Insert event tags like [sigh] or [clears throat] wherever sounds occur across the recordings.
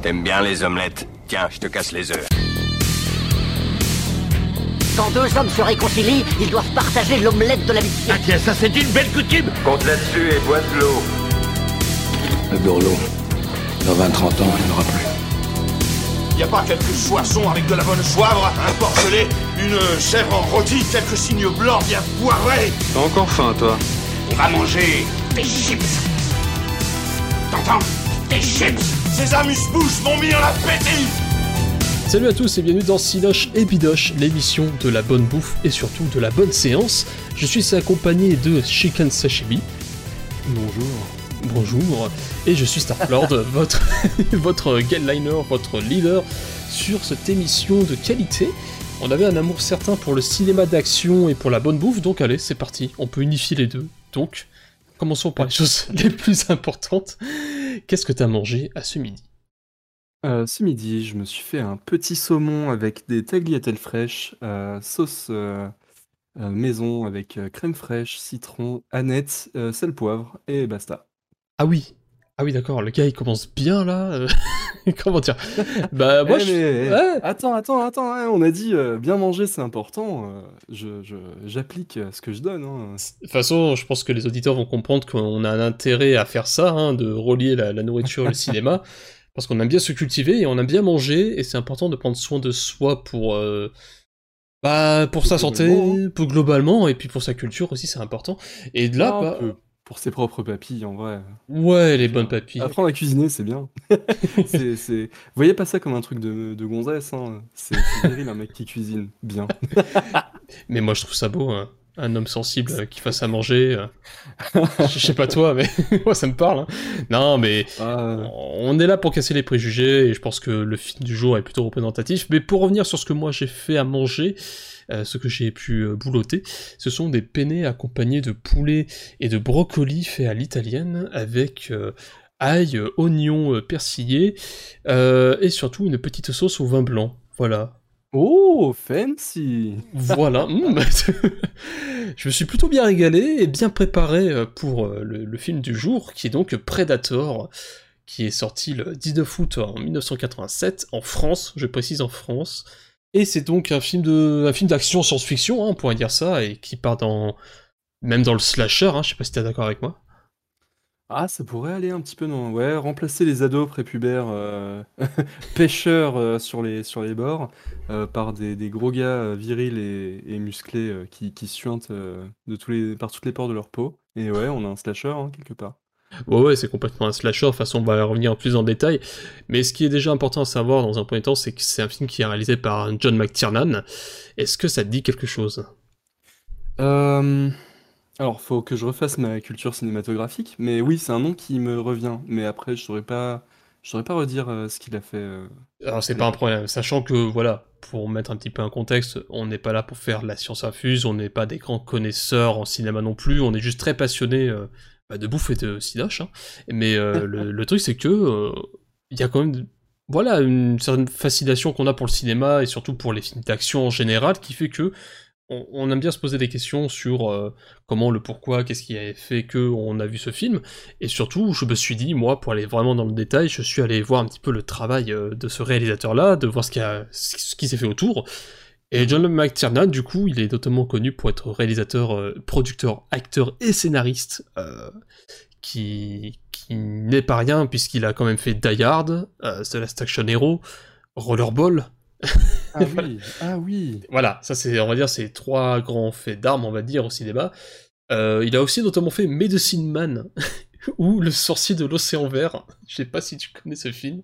T'aimes bien les omelettes? Tiens, je te casse les œufs. Quand deux hommes se réconcilient, ils doivent partager l'omelette de l'amitié. Ah tiens, ça c'est une belle coutume Compte là-dessus et bois de l'eau. Le Burlot, dans 20-30 ans, il n'y en aura plus. Y a pas quelques soissons avec de la bonne soivre, un porcelet, une chèvre en rôti, quelques signes blancs bien poivrés T'as encore faim, toi On va manger des chips T'entends? Des chips Ces amuse-bouches m'ont mis en appétit Salut à tous et bienvenue dans Sidoche et Bidoche, l'émission de la bonne bouffe et surtout de la bonne séance. Je suis accompagné de Chicken Sashimi. Bonjour. Bonjour. Et je suis Starlord, [laughs] votre, votre liner, votre leader sur cette émission de qualité. On avait un amour certain pour le cinéma d'action et pour la bonne bouffe, donc allez, c'est parti, on peut unifier les deux. Donc, commençons par les choses [laughs] les plus importantes. Qu'est-ce que t'as mangé à ce midi? Euh, ce midi, je me suis fait un petit saumon avec des tagliatelles fraîches, euh, sauce euh, maison avec crème fraîche, citron, aneth, sel, poivre et basta. Ah oui Ah oui, d'accord, le gars il commence bien là. euh, [laughs] Comment dire? Bah, moi Eh, je. mais, eh, Ouais. Attends, attends, attends, hein, on a dit euh, bien manger c'est important. euh, je, je- j'applique euh, ce que je donne. hein. De toute façon, je pense que les auditeurs vont comprendre qu'on a un intérêt à faire ça, hein, de relier la, la nourriture et le cinéma, [laughs] parce qu'on aime bien se cultiver et on aime bien manger, et c'est important de prendre soin de soi pour, euh, bah, pour sa santé, globalement, pour globalement, et puis pour sa culture aussi, c'est important. Et de là, Ah, bah, pour ses propres papilles, en vrai. ouais, les bonnes papilles. Apprendre à cuisiner, c'est bien. [laughs] c'est, c'est... Vous voyez pas ça comme un truc de, de gonzesse, hein. c'est, c'est viril un mec qui cuisine bien. [laughs] Mais moi, je trouve ça beau, hein. Un homme sensible euh, qui fasse à manger. euh. [laughs] je sais pas toi, mais [laughs] moi, ça me parle. hein. Non, mais On est là pour casser les préjugés et je pense que le film du jour est plutôt représentatif. Mais pour revenir sur ce que moi j'ai fait à manger, euh, ce que j'ai pu euh, boulotter, ce sont des penne accompagnés de poulet et de brocoli faits à l'italienne avec ail, oignon persillé et surtout une petite sauce au vin blanc. Voilà. Oh, fancy Voilà. Mmh. [laughs] je me suis plutôt bien régalé et bien préparé euh, pour euh, le, film du jour qui est donc Predator qui est sorti le 19 août en 1987 en France, je précise en France. Et c'est donc un film de un film d'action science-fiction, hein, on pourrait dire ça, et qui part dans même dans le slasher. Hein, je sais pas si t'es d'accord avec moi. Ah, ça pourrait aller un petit peu dans... Ouais, remplacer les ados prépubères euh, [laughs] pêcheurs euh, sur les, sur les bords euh, par des, des gros gars euh, virils et, et musclés euh, qui, qui suintent euh, de tous les, par toutes les pores de leur peau. Et ouais, on a un slasher, hein, quelque part. Ouais, ouais, c'est complètement un slasher. De toute façon, on va revenir plus en détail. Mais ce qui est déjà important à savoir dans un premier temps, c'est que c'est un film qui est réalisé par John McTiernan. Est-ce que ça te dit quelque chose? Euh, Alors, faut que je refasse ma culture cinématographique, mais oui, c'est un nom qui me revient. Mais après, je saurais pas, je saurais pas redire euh, ce qu'il a fait. euh. Alors c'est pas un problème, sachant que voilà, pour mettre un petit peu un contexte, on n'est pas là pour faire la science infuse, on n'est pas des grands connaisseurs en cinéma non plus, on est juste très passionnés euh, bah, de bouffe et de sidoche. Hein. Mais euh, [laughs] le, le truc c'est que euh, il y a quand même voilà une certaine fascination qu'on a pour le cinéma et surtout pour les films d'action en général qui fait que on, aime bien se poser des questions sur euh, comment le pourquoi, qu'est-ce qui a fait que on a vu ce film et surtout je me suis dit moi pour aller vraiment dans le détail, je suis allé voir un petit peu le travail euh, de ce réalisateur là, de voir ce qui s'est fait autour. Et John McTiernan, du coup, il est notamment connu pour être réalisateur, euh, producteur, acteur et scénariste, qui, qui n'est pas rien puisqu'il a quand même fait Die Hard, The Last Action Hero, Rollerball, [laughs] Ah oui, ah oui. voilà, ça c'est, on va dire, c'est trois grands faits d'armes, on va dire, au cinéma. Euh, il a aussi notamment fait Medicine Man, [laughs] ou Le sorcier de l'océan vert. Je sais pas si tu connais ce film.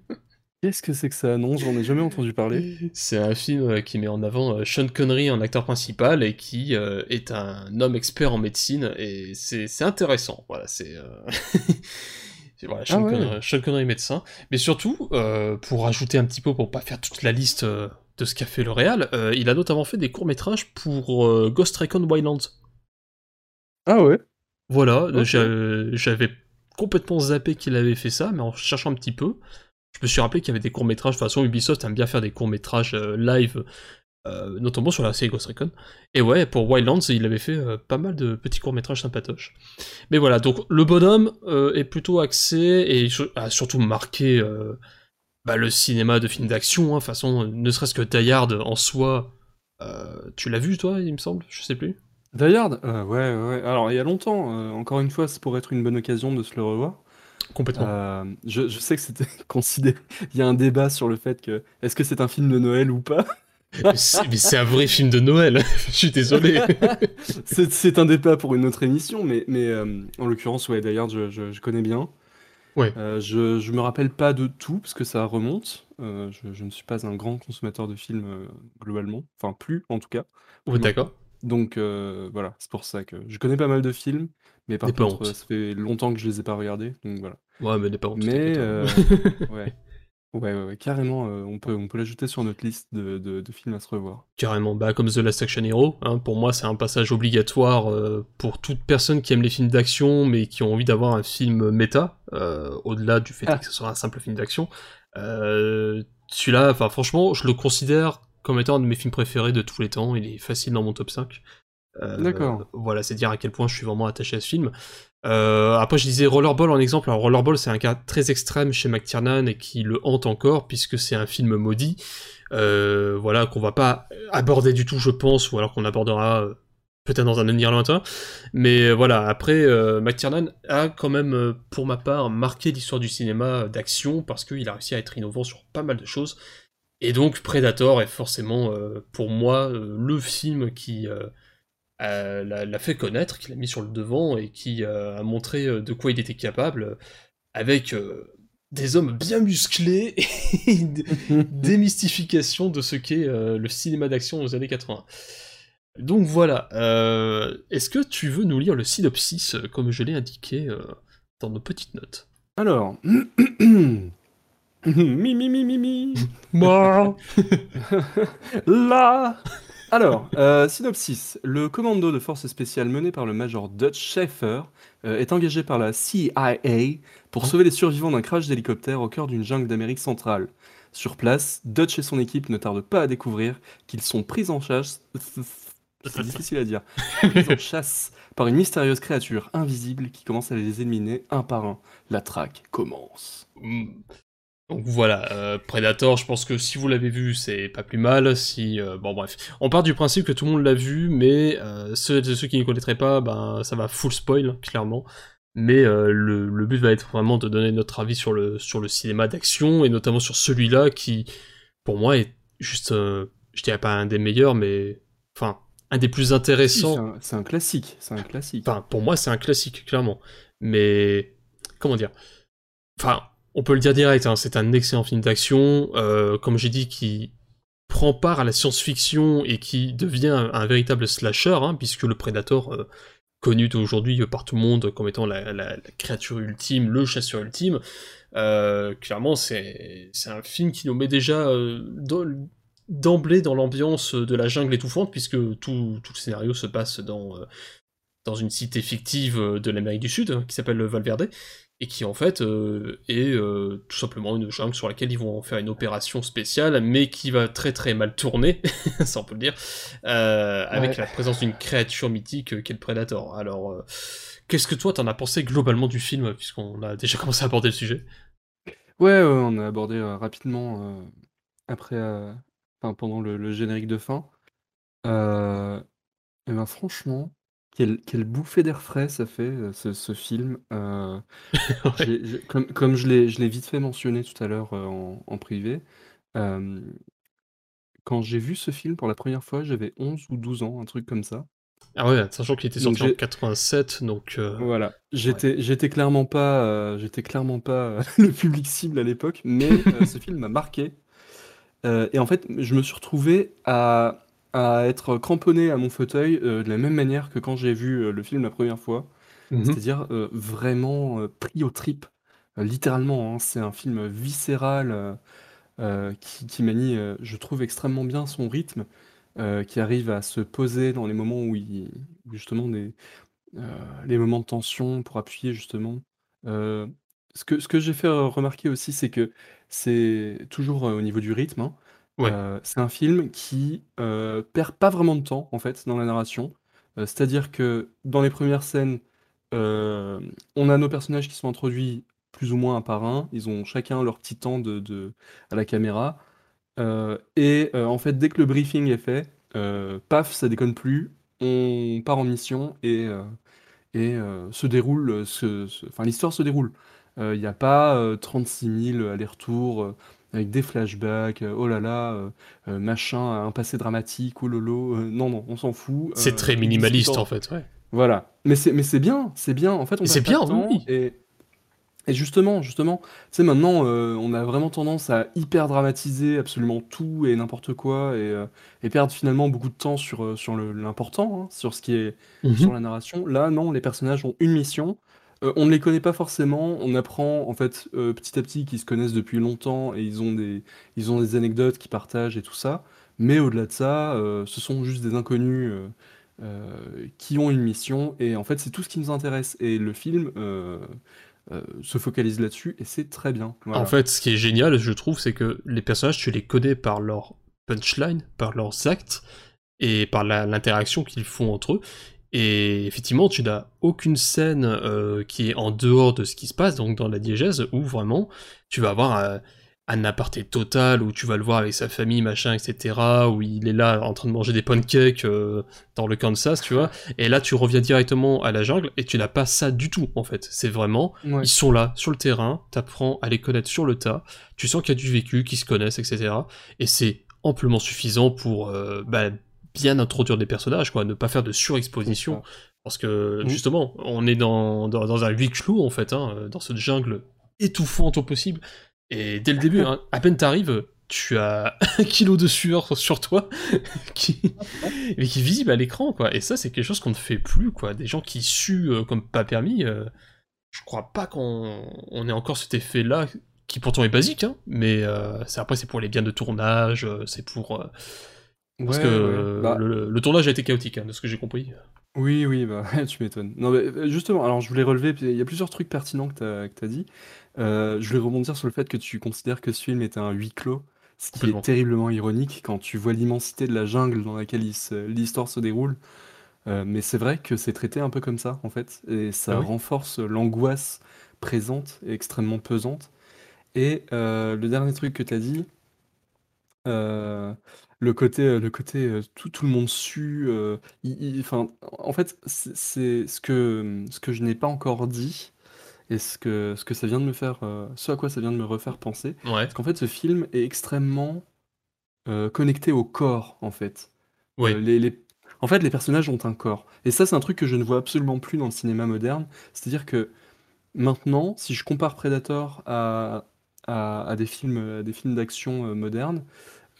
Qu'est-ce que c'est que ça? Non, j'en ai jamais entendu parler. C'est un film euh, qui met en avant euh, Sean Connery en acteur principal et qui euh, est un homme expert en médecine et c'est c'est intéressant. Voilà, c'est. euh, c'est- [laughs] Voilà, Sean, Ah ouais. Connery, Sean Connery médecin. Mais surtout, euh, pour rajouter un petit peu, pour pas faire toute la liste euh, de ce qu'a fait le Real, euh, il a notamment fait des courts-métrages pour Ghost Recon Wildlands. Ah ouais? Voilà, j'avais complètement zappé qu'il avait fait ça, mais en cherchant un petit peu, je me suis rappelé qu'il y avait des courts-métrages. De toute façon, Ubisoft aime bien faire des courts-métrages live, euh, notamment sur la série Ghost Recon. Et ouais, pour Wildlands, il avait fait euh, pas mal de petits courts-métrages sympatoches. Mais voilà, donc le bonhomme euh, est plutôt axé et a surtout marqué bah, le cinéma de films d'action, hein, de toute façon, ne serait-ce que Die Hard en soi. tu l'as vu toi, il me semble Je sais plus. Die Hard ouais, ouais. Alors, il y a longtemps, encore une fois, c'est pour être une bonne occasion de se le revoir. Complètement. Euh, je, je sais que c'était [laughs] considéré. Il y a un débat sur le fait que est-ce que c'est un film de Noël ou pas? Mais c'est un vrai film de Noël. [laughs] Je suis désolé. [laughs] C'est un débat pour une autre émission, mais, mais euh, en l'occurrence, ouais, d'ailleurs, je, je, je connais bien. Ouais. Euh, je, je me rappelle pas de tout, parce que ça remonte. Euh, je, je ne suis pas un grand consommateur de films, globalement. Enfin, plus, en tout cas. D'accord. Donc, voilà, c'est pour ça que je connais pas mal de films, mais par contre, ça fait longtemps que je les ai pas regardés, donc voilà. Ouais, mais n'est pas honte, Mais, [laughs] ouais. Ouais, ouais, ouais, carrément, euh, on peut, on peut l'ajouter sur notre liste de, de, de films à se revoir. Carrément, bah comme The Last Action Hero, hein, pour moi c'est un passage obligatoire euh, pour toute personne qui aime les films d'action mais qui ont envie d'avoir un film méta, euh, au-delà du fait Ah. que ce soit un simple film d'action. Celui-là, enfin franchement, je le considère comme étant un de mes films préférés de tous les temps, il est facile dans mon top 5. Euh, D'accord. Voilà, c'est dire à quel point je suis vraiment attaché à ce film. Euh, après, je disais Rollerball en exemple. Alors, Rollerball, c'est un cas très extrême chez McTiernan et qui le hante encore, puisque c'est un film maudit. Euh, voilà, qu'on va pas aborder du tout, je pense, ou alors qu'on abordera euh, peut-être dans un avenir lointain. Mais voilà, après, euh, McTiernan a quand même, pour ma part, marqué l'histoire du cinéma d'action, parce qu'il a réussi à être innovant sur pas mal de choses. Et donc, Predator est forcément, pour moi, le film qui l'a l'a fait connaître, qui l'a mis sur le devant et qui euh, a montré euh, de quoi il était capable, euh, avec des hommes bien musclés [laughs] et une [laughs] dé- démystification de ce qu'est le cinéma d'action aux années 80. Donc voilà, euh, est-ce que tu veux nous lire le synopsis, comme je l'ai indiqué euh, dans nos petites notes? Alors, [clears throat] mi mi mi mi mi. Moi [laughs] Là Alors, euh, synopsis. Le commando de forces spéciales mené par le major Dutch Schaeffer euh, est engagé par la CIA pour sauver les survivants d'un crash d'hélicoptère au cœur d'une jungle d'Amérique centrale. Sur place, Dutch et son équipe ne tardent pas à découvrir qu'ils sont pris en chasse... C'est difficile à dire. Pris en chasse par une mystérieuse créature invisible qui commence à les éliminer un par un. La traque commence. Donc voilà, euh, Predator, je pense que si vous l'avez vu, c'est pas plus mal. Si euh, bon bref, on part du principe que tout le monde l'a vu, mais euh, ceux, ceux qui ne connaîtraient pas, ben ça va full spoil clairement. Mais euh, le, le but va être vraiment de donner notre avis sur le sur le cinéma d'action et notamment sur celui-là qui, pour moi, est juste, euh, je dirais pas un des meilleurs, mais enfin un des plus C'est intéressants. un, c'est un classique. C'est un classique. Enfin, pour moi, c'est un classique, clairement. Mais, comment dire? Enfin, on peut le dire direct, hein, c'est un excellent film d'action, euh, comme j'ai dit, qui prend part à la science-fiction et qui devient un, véritable slasher, hein, puisque le Predator, euh, connu aujourd'hui par tout le monde comme étant la, créature ultime, le chasseur ultime, euh, clairement, c'est un film qui nous met déjà d'emblée dans l'ambiance de la jungle étouffante, puisque tout, le scénario se passe dans, dans une cité fictive de l'Amérique du Sud, hein, qui s'appelle le Valverde, et qui en fait euh, est euh, tout simplement une jungle sur laquelle ils vont faire une opération spéciale, mais qui va très très mal tourner, [laughs] ça on peut le dire, euh, avec Ouais. la présence d'une créature mythique euh, qui est le Predator. Alors, qu'est-ce que toi t'en as pensé globalement du film, puisqu'on a déjà [laughs] commencé à aborder le sujet? Ouais, ouais, on a abordé rapidement après, enfin, pendant le, le générique de fin. Et ben franchement, quelle, quelle bouffée d'air frais ça fait, euh, ce, ce film. Euh, [laughs] Ouais. j'ai- j'ai- comme, comme je l'ai, je l'ai vite fait mentionner tout à l'heure euh, en, en privé, euh, quand j'ai vu ce film pour la première fois, j'avais 11 ou 12 ans, un truc comme ça. Ah ouais, sachant qu'il était Donc sorti en j'ai- 87, donc... euh, Voilà, j'étais j'étais clairement pas euh, j'étais clairement pas [laughs] le public cible à l'époque, mais euh, ce [laughs] film m'a marqué. Euh, et en fait, je me suis retrouvé à, à être cramponné à mon fauteuil euh, de la même manière que quand j'ai vu euh, le film la première fois, mhm. c'est-à-dire euh, vraiment pris aux tripes, littéralement. hein, c'est un film viscéral qui, qui manie, je trouve, extrêmement bien son rythme, qui arrive à se poser dans les moments où, il, où justement des, les moments de tension pour appuyer justement. Ce que, ce que j'ai fait remarquer aussi, c'est que c'est toujours au niveau du rythme. hein, Euh, c'est un film qui euh, perd pas vraiment de temps en fait dans la narration. Euh, C'est-à-dire que dans les premières scènes, on a nos personnages qui sont introduits plus ou moins un par un. Ils ont chacun leur petit temps à la caméra. Et en fait, dès que le briefing est fait, paf, ça déconne plus. On part en mission et, se déroule, enfin l'histoire se déroule. Il n'y a pas euh, 36 000 allers-retours avec des flashbacks, euh, oh là là, euh, euh, machin, un passé dramatique, oh lolo. non, non, on s'en fout. C'est très minimaliste en fait, ouais. voilà. Mais c'est mais c'est bien, c'est bien. En fait, on c'est bien, oui. et et justement, justement, tu sais maintenant, euh, on a vraiment tendance à hyper dramatiser absolument tout et n'importe quoi et, euh, et perdre finalement beaucoup de temps sur sur l'important, hein, sur ce qui est Mhm. sur la narration. Là, non, les personnages ont une mission. Euh, on ne les connaît pas forcément. On apprend en fait euh, petit à petit qu'ils se connaissent depuis longtemps et ils ont des anecdotes qu'ils partagent et tout ça. Mais au-delà de ça, euh, ce sont juste des inconnus qui ont une mission et en fait c'est tout ce qui nous intéresse. Et le film se focalise là-dessus et c'est très bien. En fait, ce qui est génial, je trouve, c'est que les personnages, tu les connais par leur punchline, par leurs actes et par l'interaction qu'ils font entre eux. Et effectivement, tu n'as aucune scène euh, qui est en dehors de ce qui se passe, donc dans la diégèse, où vraiment tu vas avoir euh, un aparté total, où tu vas le voir avec sa famille, machin, etc., où il est là en train de manger des pancakes euh, dans le Kansas, tu vois. Et là, tu reviens directement à la jungle et tu n'as pas ça du tout, en fait. C'est vraiment Ouais. ils sont là, sur le terrain, t'apprends à les connaître sur le tas, tu sens qu'il y a du vécu, qu'ils se connaissent, etc. Et c'est amplement suffisant pour euh, bah, bien introduire des personnages, quoi, ne pas faire de surexposition. Parce que, justement, on est dans, dans, dans un huis clos, en fait, hein, dans cette jungle étouffante au possible. Et dès le début, hein, à peine t'arrives, tu as [laughs] un kilo de sueur sur toi [laughs] qui, mais qui est visible à l'écran, quoi. Et ça, c'est quelque chose qu'on ne fait plus, quoi. Des gens qui suent euh, comme pas permis, euh, je crois pas qu'on on ait encore cet effet-là, qui pourtant est basique, hein, mais euh, c'est après c'est pour les biens de tournage, euh, c'est pour euh, parce Ouais, que ouais. Bah, le, le tournage a été chaotique, hein, de ce que j'ai compris. Oui, oui, bah, [laughs] tu m'étonnes. Non, mais euh, justement, alors je voulais relever, il y a plusieurs trucs pertinents que tu as, dit. Euh, je voulais rebondir sur le fait que tu considères que ce film était un huis clos, ce qui est terriblement ironique quand tu vois l'immensité de la jungle dans laquelle l'histoire se déroule. Euh, mais c'est vrai que c'est traité un peu comme ça, en fait, et ça Ah oui. renforce l'angoisse présente et extrêmement pesante. Et euh, le dernier truc que tu as dit, euh, le côté, le côté euh, tout, tout le monde sue. euh, il- il- enfin, en fait, c'est c'est ce que, ce que je n'ai pas encore dit et ce que, ce que ça vient de me faire, euh, ce à quoi ça vient de me refaire penser. Ouais. Parce qu'en fait, ce film est extrêmement euh, connecté au corps, en fait. Euh, les, les- En fait, les personnages ont un corps. Et ça, c'est un truc que je ne vois absolument plus dans le cinéma moderne. C'est-à-dire que maintenant, si je compare Predator à, à, à des films, à des films d'action euh, modernes,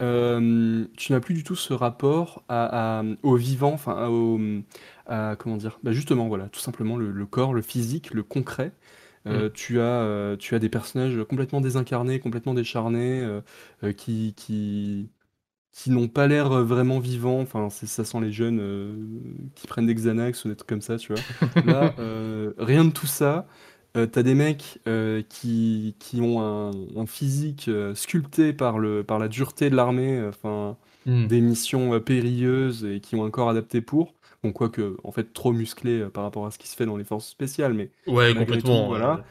euh, tu n'as plus du tout ce rapport à, à- au vivant, enfin au, à- comment dire, bah justement voilà, tout simplement le, le corps, le physique, le concret. Euh, tu as, euh, tu as des personnages complètement désincarnés, complètement décharnés, qui, qui, qui n'ont pas l'air vraiment vivants. Enfin, ça sent les jeunes euh, qui prennent des Xanax ou des trucs comme ça, tu vois. [laughs] Là, euh, rien de tout ça. Euh, t'as des mecs euh, qui, qui ont un, un physique euh, sculpté par, le, par la dureté de l'armée, enfin, Hmm. des missions périlleuses et qui ont un corps adapté pour. Bon, quoique, en fait, trop musclé par rapport à ce qui se fait dans les forces spéciales, mais Ouais, complètement. tout, voilà.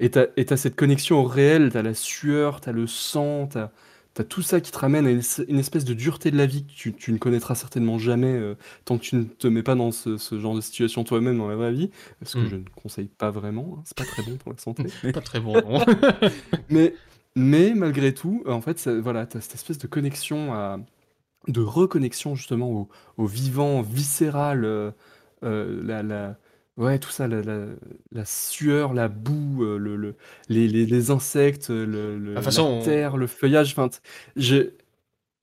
et t'as, et t'as cette connexion au réel, t'as la sueur, t'as le sang, t'as, t'as tout ça qui te ramène à une, espèce de dureté de la vie que tu, tu ne connaîtras certainement jamais euh, tant que tu ne te mets pas dans ce, ce genre de situation toi-même dans la vraie vie, ce que Mm. je ne conseille pas vraiment, hein, c'est pas très bon pour la santé. [laughs] Pas très bon. non. [laughs] mais, mais malgré tout, en fait, ça- voilà, t'as cette espèce de connexion à, de reconnexion justement au, au vivant, viscéral, euh, euh, la, la- ouais, tout ça, la, la- la sueur, la boue, euh, le, le- les, les- les insectes, le, le- toute façon, on- la terre, le feuillage. Enfin, t- je,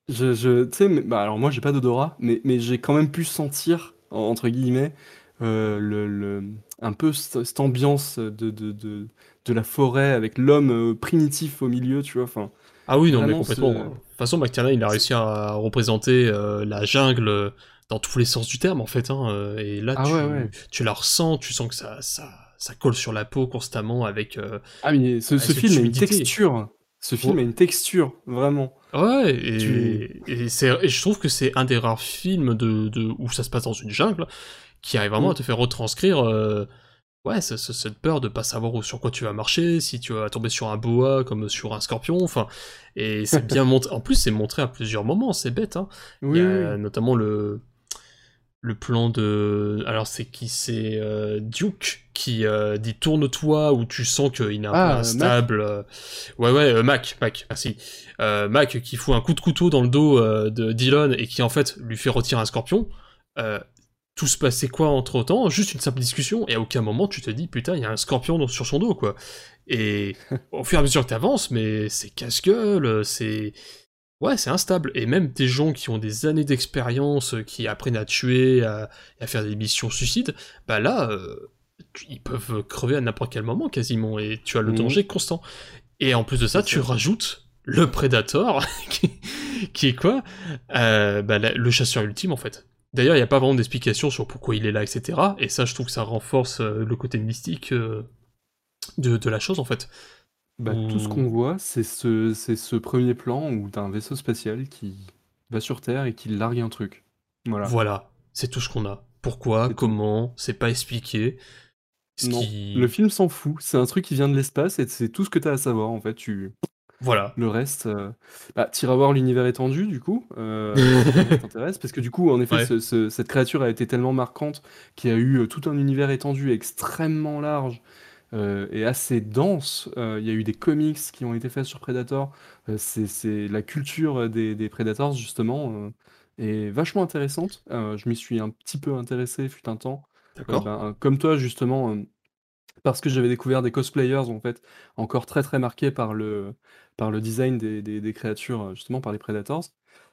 je, je- tu sais, mais- bah, alors moi j'ai pas d'odorat, mais, mais j'ai quand même pu sentir, en- entre guillemets, euh, le, le- un peu cette, cette ambiance de, de, de, de la forêt avec l'homme euh, primitif au milieu, tu vois. Enfin, Ah oui, non, mais Vraiment, complètement. ce- De toute façon, McTiernan, il a réussi à représenter euh, la jungle euh, dans tous les sens du terme, en fait. Hein, euh, et là, Ah tu, ouais, ouais. tu la ressens, tu sens que ça, ça, ça colle sur la peau constamment avec... euh, Ah, mais ce, film a une texture. Ce film Ouais. a une texture, vraiment. Ouais, et, Tu- et, et je trouve que c'est un des rares films de, de, où ça se passe dans une jungle qui arrive vraiment Mm. à te faire retranscrire euh, ouais, cette peur de pas savoir où- sur quoi tu vas marcher, si tu vas tomber sur un boa comme sur un scorpion, enfin, et c'est bien [laughs] montré. En plus, c'est montré à plusieurs moments, c'est bête, hein. Oui, Il y oui, a notamment le le plan de alors c'est qui c'est euh, Duke qui euh, dit tourne-toi où tu sens qu'il est un Ah, peu instable. Euh, ouais ouais euh, Mac Mac merci. Mac qui fout un coup de couteau dans le dos de Dylan et qui en fait lui fait retirer un scorpion. Tout se passait quoi entre temps juste une simple discussion et à aucun moment tu te dis putain il y a un scorpion sur son dos quoi. Et [laughs] au fur et à mesure que tu avances mais c'est casse-gueule c'est Ouais, c'est instable. Et même des gens qui ont des années d'expérience, euh, qui apprennent à tuer, à, à faire des missions suicides, bah là, euh, ils peuvent crever à n'importe quel moment quasiment, et tu as le Mhm. danger constant. Et en plus de ça, tu rajoutes le Predator, [laughs] qui, qui est quoi Euh, bah, la- Le chasseur ultime en fait. D'ailleurs, il n'y a pas vraiment d'explication sur pourquoi il est là, etc. Et ça, je trouve que ça renforce le côté mystique de, de la chose en fait. Bah, tout ce qu'on voit, c'est ce, c'est ce premier plan où t'as un vaisseau spatial qui va sur Terre et qui largue un truc. Voilà. Voilà, c'est tout ce qu'on a. Pourquoi, C'est tout. comment, c'est pas expliqué. Ce Non, qui... le film s'en fout. C'est un truc qui vient de l'espace et c'est tout ce que t'as à savoir en fait. Tu... Voilà. Le reste, euh... bah, t'iras voir l'univers étendu du coup, euh, [laughs] ça t'intéresse, parce que du coup, en effet, Ouais. ce- ce- cette créature a été tellement marquante qu'il y a eu euh, tout un univers étendu extrêmement large euh, et assez dense. Euh, Il y a eu des comics qui ont été faits sur Predator. Euh, c'est, la culture des, des Predators justement euh, est vachement intéressante. Euh, je m'y suis un petit peu intéressé fut un temps. Euh, D'accord. ben, comme toi justement. euh, parce que j'avais découvert des cosplayers en fait encore très très marqués par le, par le design des, des- des créatures euh, justement par les Predators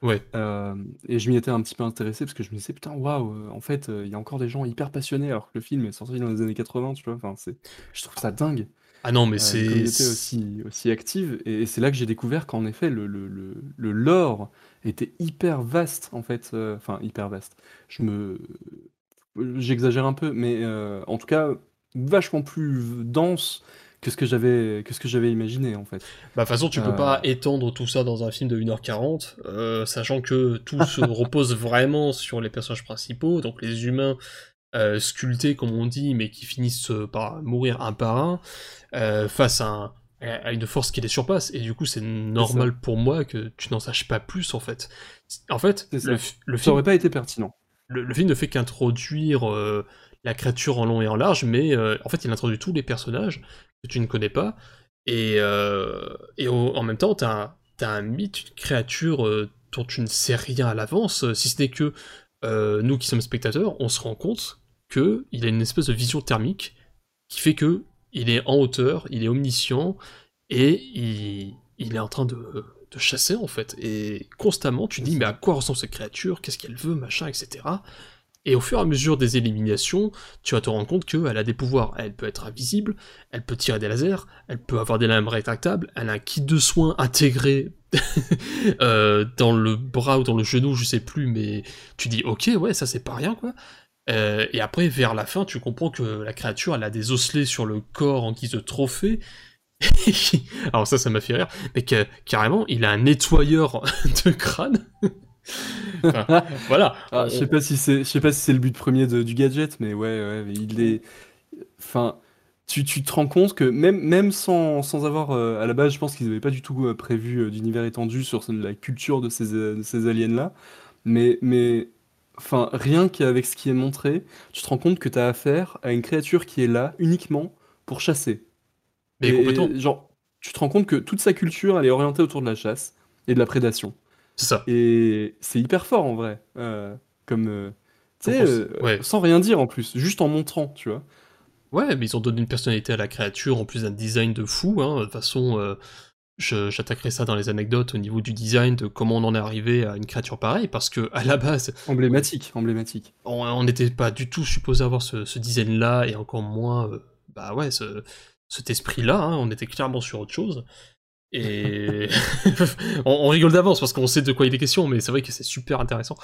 Ouais. Euh, et je m'y étais un petit peu intéressé parce que je me disais putain waouh euh, en fait euh, il y a encore des gens hyper passionnés alors que le film est sorti dans les années 80 tu vois. Enfin c'est je trouve ça dingue. Ah non, mais euh, une communauté c'est... aussi aussi active. Et, c'est là que j'ai découvert qu'en effet le, le, le, le lore était hyper vaste en fait. Enfin hyper vaste. Je me j'exagère un peu mais euh, en tout cas vachement plus dense que ce que j'avais que ce que j'avais imaginé en fait. Bah, de toute façon, tu peux Euh. pas étendre tout ça dans un film de 1h40, euh, sachant que tout se [laughs] repose vraiment sur les personnages principaux, donc les humains euh, sculptés, comme on dit, mais qui finissent par mourir un par un, euh, face à, un- à une force qui les surpasse, et du coup, c'est normal pour moi que tu n'en saches pas plus, en fait. En fait, le, fi- le ça film aurait pas été pertinent. le, le film ne fait qu'introduire la créature en long et en large, mais euh, en fait, il introduit tous les personnages que tu ne connais pas, et, euh, en même temps, t'as un, t'as un mythe, une créature euh, dont tu ne sais rien à l'avance, si ce n'est que nous qui sommes spectateurs, on se rend compte que il a une espèce de vision thermique qui fait que il est en hauteur, il est omniscient, et il, il est en train de, de chasser en fait. Et constamment, tu dis, mais à quoi ressemble cette créature? Qu'est-ce qu'elle veut? Machin, etc. Et au fur et à mesure des éliminations, tu vas te rendre compte qu'elle a des pouvoirs. Elle peut être invisible, elle peut tirer des lasers, elle peut avoir des lames rétractables, elle a un kit de soins intégré [laughs] euh, dans le bras ou dans le genou, je sais plus, mais tu dis ok, ouais, ça c'est pas rien quoi. Euh, et après, vers la fin, tu comprends que la créature, elle a des osselets sur le corps en guise de trophée. [laughs] Alors ça, ça m'a fait rire, mais que, carrément, il a un nettoyeur [laughs] de crâne. Enfin, voilà. Ah, je sais pas si c'est, je sais pas si c'est le but premier de- du gadget, mais ouais, ouais, mais il est, enfin, tu, tu te rends compte que même, même sans, sans avoir, euh, à la base, je pense qu'ils avaient pas du tout euh, prévu euh, d'univers étendu sur la culture de ces, de ces aliens-là, mais, mais, enfin, rien qu'avec ce qui est montré, tu te rends compte que tu as affaire à une créature qui est là uniquement pour chasser. Mais Et- complètement, et, genre, tu te rends compte que toute sa culture, elle est orientée autour de la chasse et de la prédation. C'est ça. Et c'est hyper fort en vrai. euh, comme. euh, tu sais, euh, ouais. sans rien dire en plus, juste en montrant, tu vois. Ouais, mais ils ont donné une personnalité à la créature en plus d'un design de fou. Hein. De toute façon, j'attaquerai ça dans les anecdotes au niveau du design, de comment on en est arrivé à une créature pareille, parce que à la base, Emblématique, emblématique. on on n'était pas du tout supposé avoir ce, ce design-là, et encore moins, euh, bah ouais, ce- cet esprit-là, hein, on était clairement sur autre chose. Et [laughs] on, on rigole d'avance parce qu'on sait de quoi il est question, mais c'est vrai que c'est super intéressant.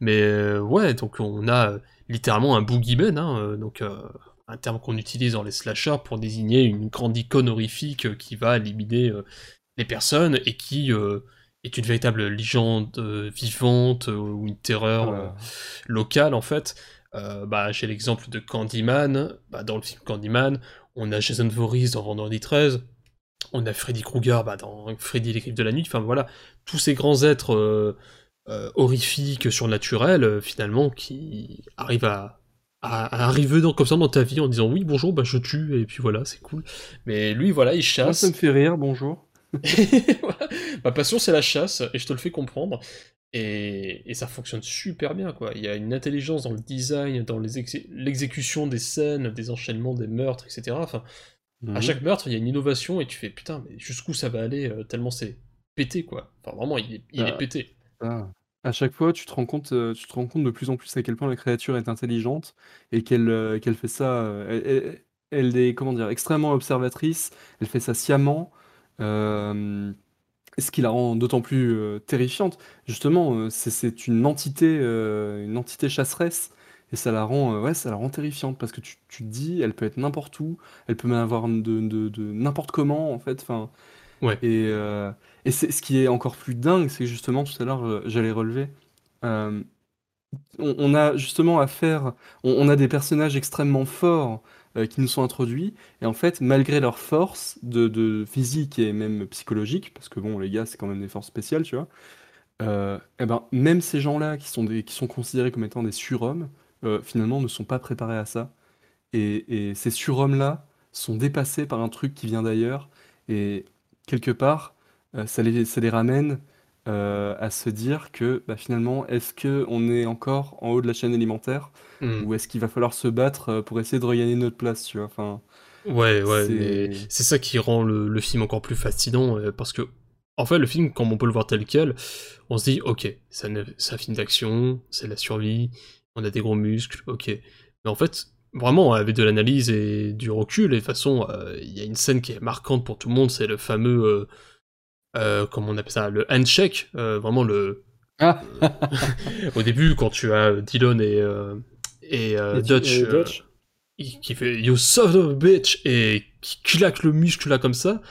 Mais euh, ouais, donc on a littéralement un boogeyman, hein, euh, donc euh, un terme qu'on utilise dans les slashers pour désigner une grande icône horrifique qui va éliminer euh, les personnes et qui est une véritable légende vivante ou une terreur Voilà. locale en fait. Bah, j'ai l'exemple de Candyman. Bah, dans le film Candyman, on a Jason Voorhees dans Vendredi 13. On a Freddy Krueger bah, dans Freddy l'équipe de la nuit. Enfin voilà, tous ces grands êtres euh, euh, horrifiques, surnaturels, euh, finalement, qui arrivent à, à, à arriver dans, comme ça dans ta vie en disant oui, bonjour, bah je tue, et puis voilà, c'est cool. Mais lui, voilà, il Moi, chasse. ça me fait rire, bonjour. [laughs] Voilà. Ma passion, c'est la chasse, et je te le fais comprendre. Et, et ça fonctionne super bien, quoi. Il y a une intelligence dans le design, dans l'exécution des scènes, des enchaînements, des meurtres, etc. Enfin, à Mhm. chaque meurtre, il y a une innovation, et tu fais putain, mais jusqu'où ça va aller, euh, tellement c'est pété, quoi. Enfin, vraiment, il est, il est Ah. pété. Ah. À chaque fois, tu te rends compte, euh, tu te rends compte de plus en plus à quel point la créature est intelligente et qu'elle euh, qu'elle fait ça. euh, elle, est comment dire extrêmement observatrice. Elle fait ça sciemment. euh, ce qui la rend d'autant plus terrifiante. Justement, c'est une entité, une entité chasseresse. Et ça la rend, euh, ouais, ça la rend terrifiante parce que tu, tu te dis, elle peut être n'importe où, elle peut même avoir de, de- de n'importe comment en fait. Enfin, Ouais. et, euh, et c'est ce qui est encore plus dingue, c'est que justement tout à l'heure euh, j'allais relever. euh, on, on a justement affaire, on, on a des personnages extrêmement forts qui nous sont introduits, et en fait, malgré leur force de, de physique et même psychologique, parce que bon, les gars, c'est quand même des forces spéciales, tu vois, euh, eh ben, même ces gens-là qui sont, des, qui sont considérés comme étant des surhommes, euh, finalement ne sont pas préparés à ça. Et, et ces surhommes-là sont dépassés par un truc qui vient d'ailleurs, et quelque part, euh, ça les, ça les ramène euh, à se dire que bah, finalement, est-ce que on est encore en haut de la chaîne alimentaire Hmm. ou est-ce qu'il va falloir se battre euh, pour essayer de regagner notre place, tu vois? Enfin, Ouais, ouais, c'est- ça qui rend le, le film encore plus fascinant, parce que, en fait, le film, comme on peut le voir tel quel, on se dit, ok, c'est un, un film d'action, c'est la survie, on a des gros muscles, ok. Mais en fait, vraiment, avec de l'analyse et du recul, et de toute façon, euh, il y a une scène qui est marquante pour tout le monde, c'est le fameux, euh, euh, comment on appelle ça, le handshake, vraiment le... Ah. [laughs] Au début, quand tu as Dylan et, et, Dutch, et Dutch. qui fait You son of a bitch et qui claque le muscle là comme ça.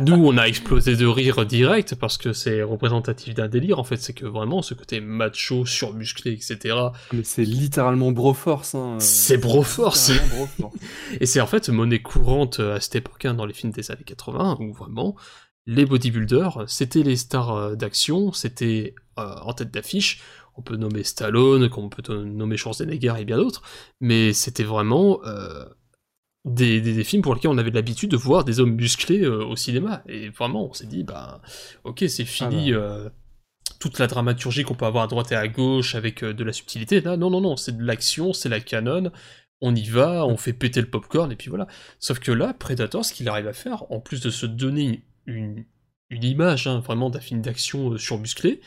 Nous, on a explosé de rire direct parce que c'est représentatif d'un délire en fait. C'est que vraiment ce côté macho, surmusclé, etc. Mais c'est littéralement Broforce, hein. C'est Broforce. Broforce. [laughs] Et c'est en fait monnaie courante à cette époque hein, dans les films des années 80 où vraiment les bodybuilders c'était les stars euh, d'action, c'était euh, en tête d'affiche. On peut nommer Stallone, comme on peut nommer Schwarzenegger et bien d'autres, mais c'était vraiment euh, des, des- des films pour lesquels on avait l'habitude de voir des hommes musclés euh, au cinéma. Et vraiment, on s'est dit, bah, ok, c'est fini Ah euh, toute la dramaturgie qu'on peut avoir à droite et à gauche avec euh, de la subtilité. Là, non, non, non, c'est de l'action, c'est la canon. On y va, on fait péter le popcorn, et puis voilà. Sauf que là, Predator, ce qu'il arrive à faire, en plus de se donner une, une image hein, vraiment d'un film d'action surmusclé,